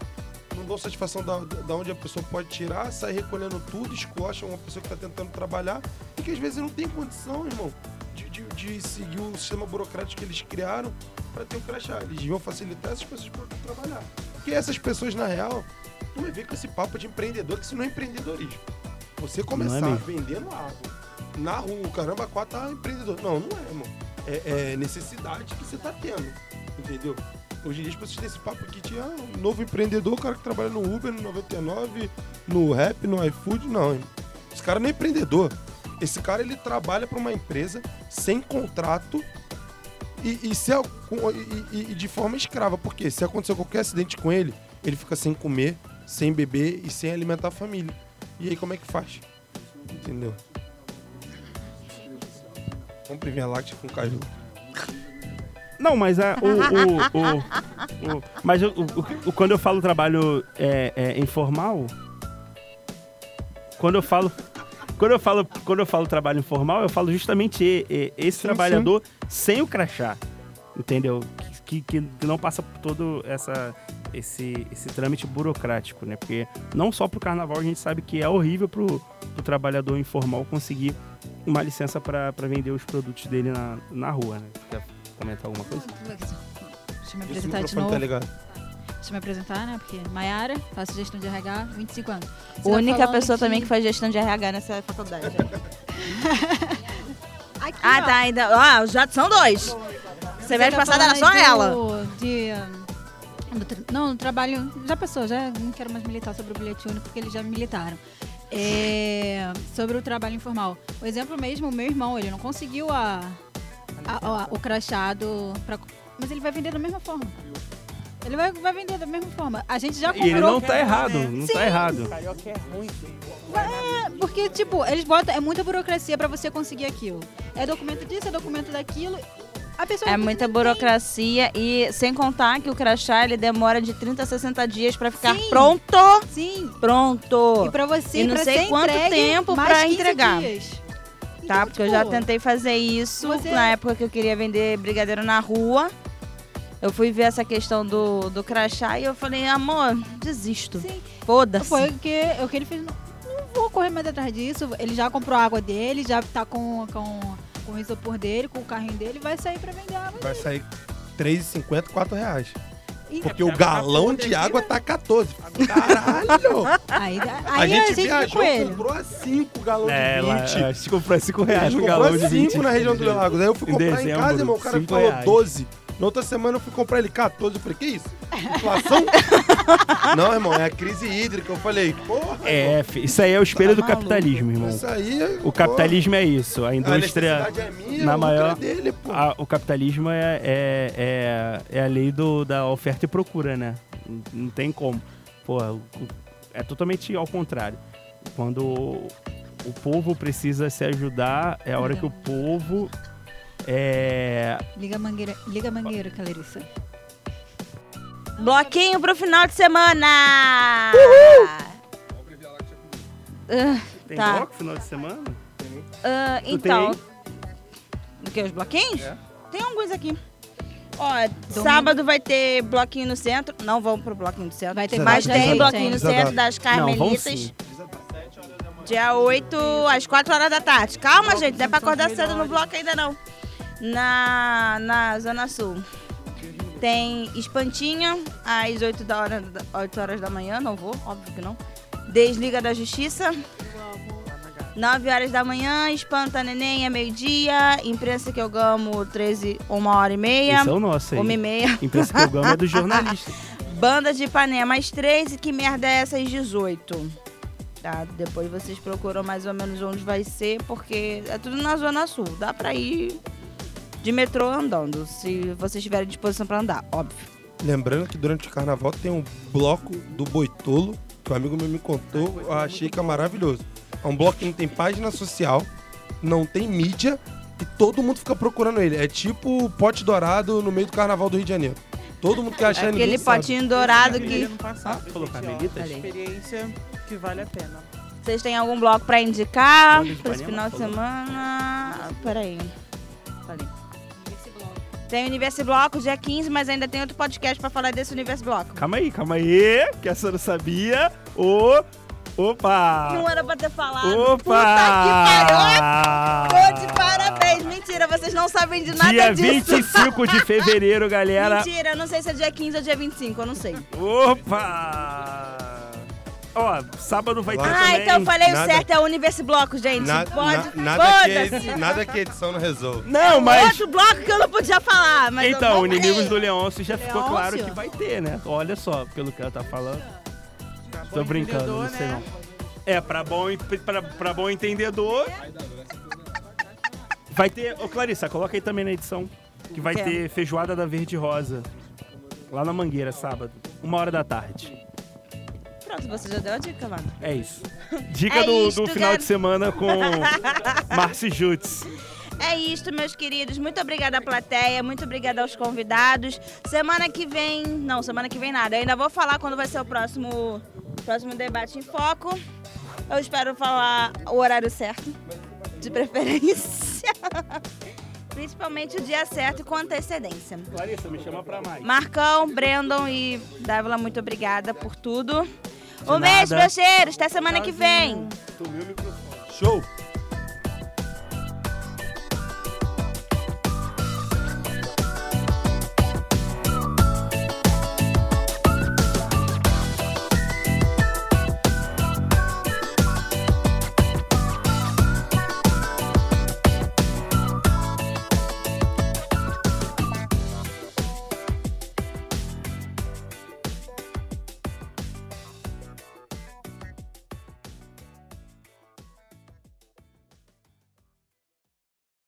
não dão satisfação da, da onde a pessoa pode tirar, sai recolhendo tudo, escocha uma pessoa que está tentando trabalhar e que às vezes não tem condição, irmão, de, de, de seguir o sistema burocrático que eles criaram para ter o crachá. Eles deviam facilitar essas pessoas para trabalhar. Porque essas pessoas, na real, não me vê com esse papo de empreendedor, que isso não é empreendedorismo. Você começar mesmo. vendendo água na rua, o caramba, quatro tá empreendedor. Não, não é, irmão. É, é necessidade que você tá tendo. Entendeu? Hoje em dia as pessoas têm esse papo aqui de ah, um novo empreendedor, o cara que trabalha no Uber, no 99, no Rap, no iFood. Não. Esse cara não é empreendedor. Esse cara ele trabalha para uma empresa sem contrato e, e se, e- e de forma escrava. Porque se acontecer qualquer acidente com ele, ele fica sem comer, sem beber e sem alimentar a família. E aí como é que faz? Entendeu? Compre vinha láctea com caju. Não, mas a, o, o, o, mas quando eu falo trabalho é, é, informal, quando eu falo quando eu falo quando eu falo trabalho informal, eu falo justamente esse Sim, trabalhador sem o crachá, entendeu? Que, que, que não passa por todo essa esse, esse trâmite burocrático, né? Porque não só pro carnaval a gente sabe que é horrível pro, pro trabalhador informal conseguir uma licença para vender os produtos dele na, na rua, né? Quer comentar alguma coisa? Deixa eu me apresentar de microfone novo. tá ligado. Deixa eu me apresentar, né? Porque Maiara, faço gestão de RH, 25 anos. Você tá Única falando pessoa também que faz gestão de RH nessa faculdade. Aqui, ah, ó, tá. Ainda. Ah, já são dois. Semestre tá passado era só ela. De, tra- não, no trabalho. Já passou, já não quero mais militar sobre o bilhete único porque eles já militaram. É, sobre o trabalho informal. O exemplo mesmo, o meu irmão, ele não conseguiu a, a- a- o crachado, pra, mas ele vai vender da mesma forma. Ele vai, vai vender da mesma forma. A gente já E ele comprou. não tá errado, não Sim. tá errado. Carioca é ruim. É, porque, tipo, eles botam. É muita burocracia pra você conseguir aquilo. É documento disso, é documento daquilo. É muita tem- burocracia e sem contar que o crachá ele demora de 30 a 60 dias pra ficar Sim. pronto. Sim. Pronto. E pra você, E não sei quanto tempo 15 entregar. dias. Tá, Então, porque eu tipo, já tentei fazer isso você- na época que eu queria vender brigadeiro na rua. Eu fui ver essa questão do, do crachá e eu falei, amor, desisto. Sim. Foda-se. Foi o que, o que ele fez. Não, não vou correr mais atrás disso. Ele já comprou a água dele, já tá com, com, com o isopor dele, com o carrinho dele, vai sair pra vender água. Vai sair R$ 3,50, 4 reais. E- Porque o galão de água tá 14. Caralho! Aí, aí A a gente gente fica viajou, com ele. comprou a 5 galão É, de lá, 20. a gente comprou 5 A reais gente no comprou galão de 20. 5 na região do Lagos. Aí eu fui Em comprar em dezembro, casa, irmão. O cara falou reais. 12. Na outra semana eu fui comprar ele 14. Eu falei, que isso? Inflação? Não, irmão, é a crise hídrica. Eu falei, porra. É, fi- isso aí é o espelho do Tá maluco. capitalismo, irmão, irmão. Isso aí. O capitalismo é isso. A a indústria. necessidade é minha, na lucro maior- é dele, pô. a- o capitalismo é, é, é, é a lei do, da oferta e procura, né? Não, não tem como. Pô, é totalmente ao contrário. Quando o, o povo precisa se ajudar, é a hora que o povo é. Liga a mangueira, liga a mangueira, Caleriça. Bloquinho pro final de semana! Ah, Tem Tá. bloco final de semana? Tu então. tem O que? Os bloquinhos? É. Tem alguns aqui. Ó, sábado vai ter bloquinho no centro. Não vamos pro bloquinho do centro. Vai ter Mas mais tem gente, bloquinho no centro das Não, Carmelitas. sim. Dia 8, às 4 horas da tarde. Calma, gente, não é pra acordar cedo no bloco ainda não. Na, na Zona Sul. Tem espantinha às 8, da hora, 8 horas da manhã, não vou, óbvio que não. Desliga da Justiça. 9 horas da manhã, espanta neném é meio-dia. Imprensa que eu gamo 13, 1 hora e meia. Esse é o nosso aí. 1 e meia. Imprensa que eu gamo é do jornalista. Banda de Ipanema às 13, que merda é essa às 18? Tá, depois vocês procuram mais ou menos onde vai ser, porque é tudo na Zona Sul. Dá pra ir de metrô andando, se vocês tiverem disposição pra andar, óbvio. Lembrando que durante o carnaval tem um bloco do Boitolo, que um amigo meu me contou, eu achei que é maravilhoso. É um bloco que não tem página social, não tem mídia e todo mundo fica procurando ele. É tipo o pote dourado no meio do carnaval do Rio de Janeiro. Todo mundo quer achar Aquele ninguém sabe. potinho dourado que. Ano passado, Falou gente, ó, Carmelitas? Experiência que vale a pena. Vocês têm algum bloco pra indicar pra esse final de falou. semana? Peraí. Falei. Tem o Universo Bloco, dia 15, mas ainda tem outro podcast pra falar desse Universo Bloco. Calma aí, calma aí, que essa eu não sabia. Ô, opa! Não era pra ter falado. Opa! Puta que pariu! Tô de parabéns. Mentira, vocês não sabem de nada Dia disso. 25 de fevereiro, galera. Mentira, eu não sei se é dia 15 ou dia 25, eu não sei. Opa! Ó, sábado vai ter Ah, Ah, também. então eu falei Nada- o certo, é o Universo Bloco, gente. Na- Pode. na- nada, que, nada que a edição não resolve. Não, mas... Outro bloco que eu não podia falar, mas eu Então, não Inimigos do Leôncio já ficou Leôncio? claro que vai ter, né? Olha só, pelo que ela tá falando. Tô brincando, não sei né? não. É, pra bom, pra, pra bom entendedor. Vai ter. Ô Clarissa, coloca aí também na edição. Que vai ter feijoada da Verde Rosa. Lá na Mangueira, sábado. Uma hora da tarde. Pronto, você já deu a dica, mano. É isso. Dica É do, isto, do final gar- de semana com Marci Jutz. É isto, meus queridos. Muito obrigada à plateia, muito obrigada aos convidados. Semana que vem. Não, semana que vem nada. Eu ainda vou falar quando vai ser o próximo, próximo debate em foco. Eu espero falar o horário certo, de preferência. Principalmente o dia certo e com antecedência. Clarissa, me chama pra mais. Marcão, Brandon e Dávila, muito obrigada por tudo. Um beijo, nada. meus cheiros. Até semana que vem. Sumiu o microfone. Show!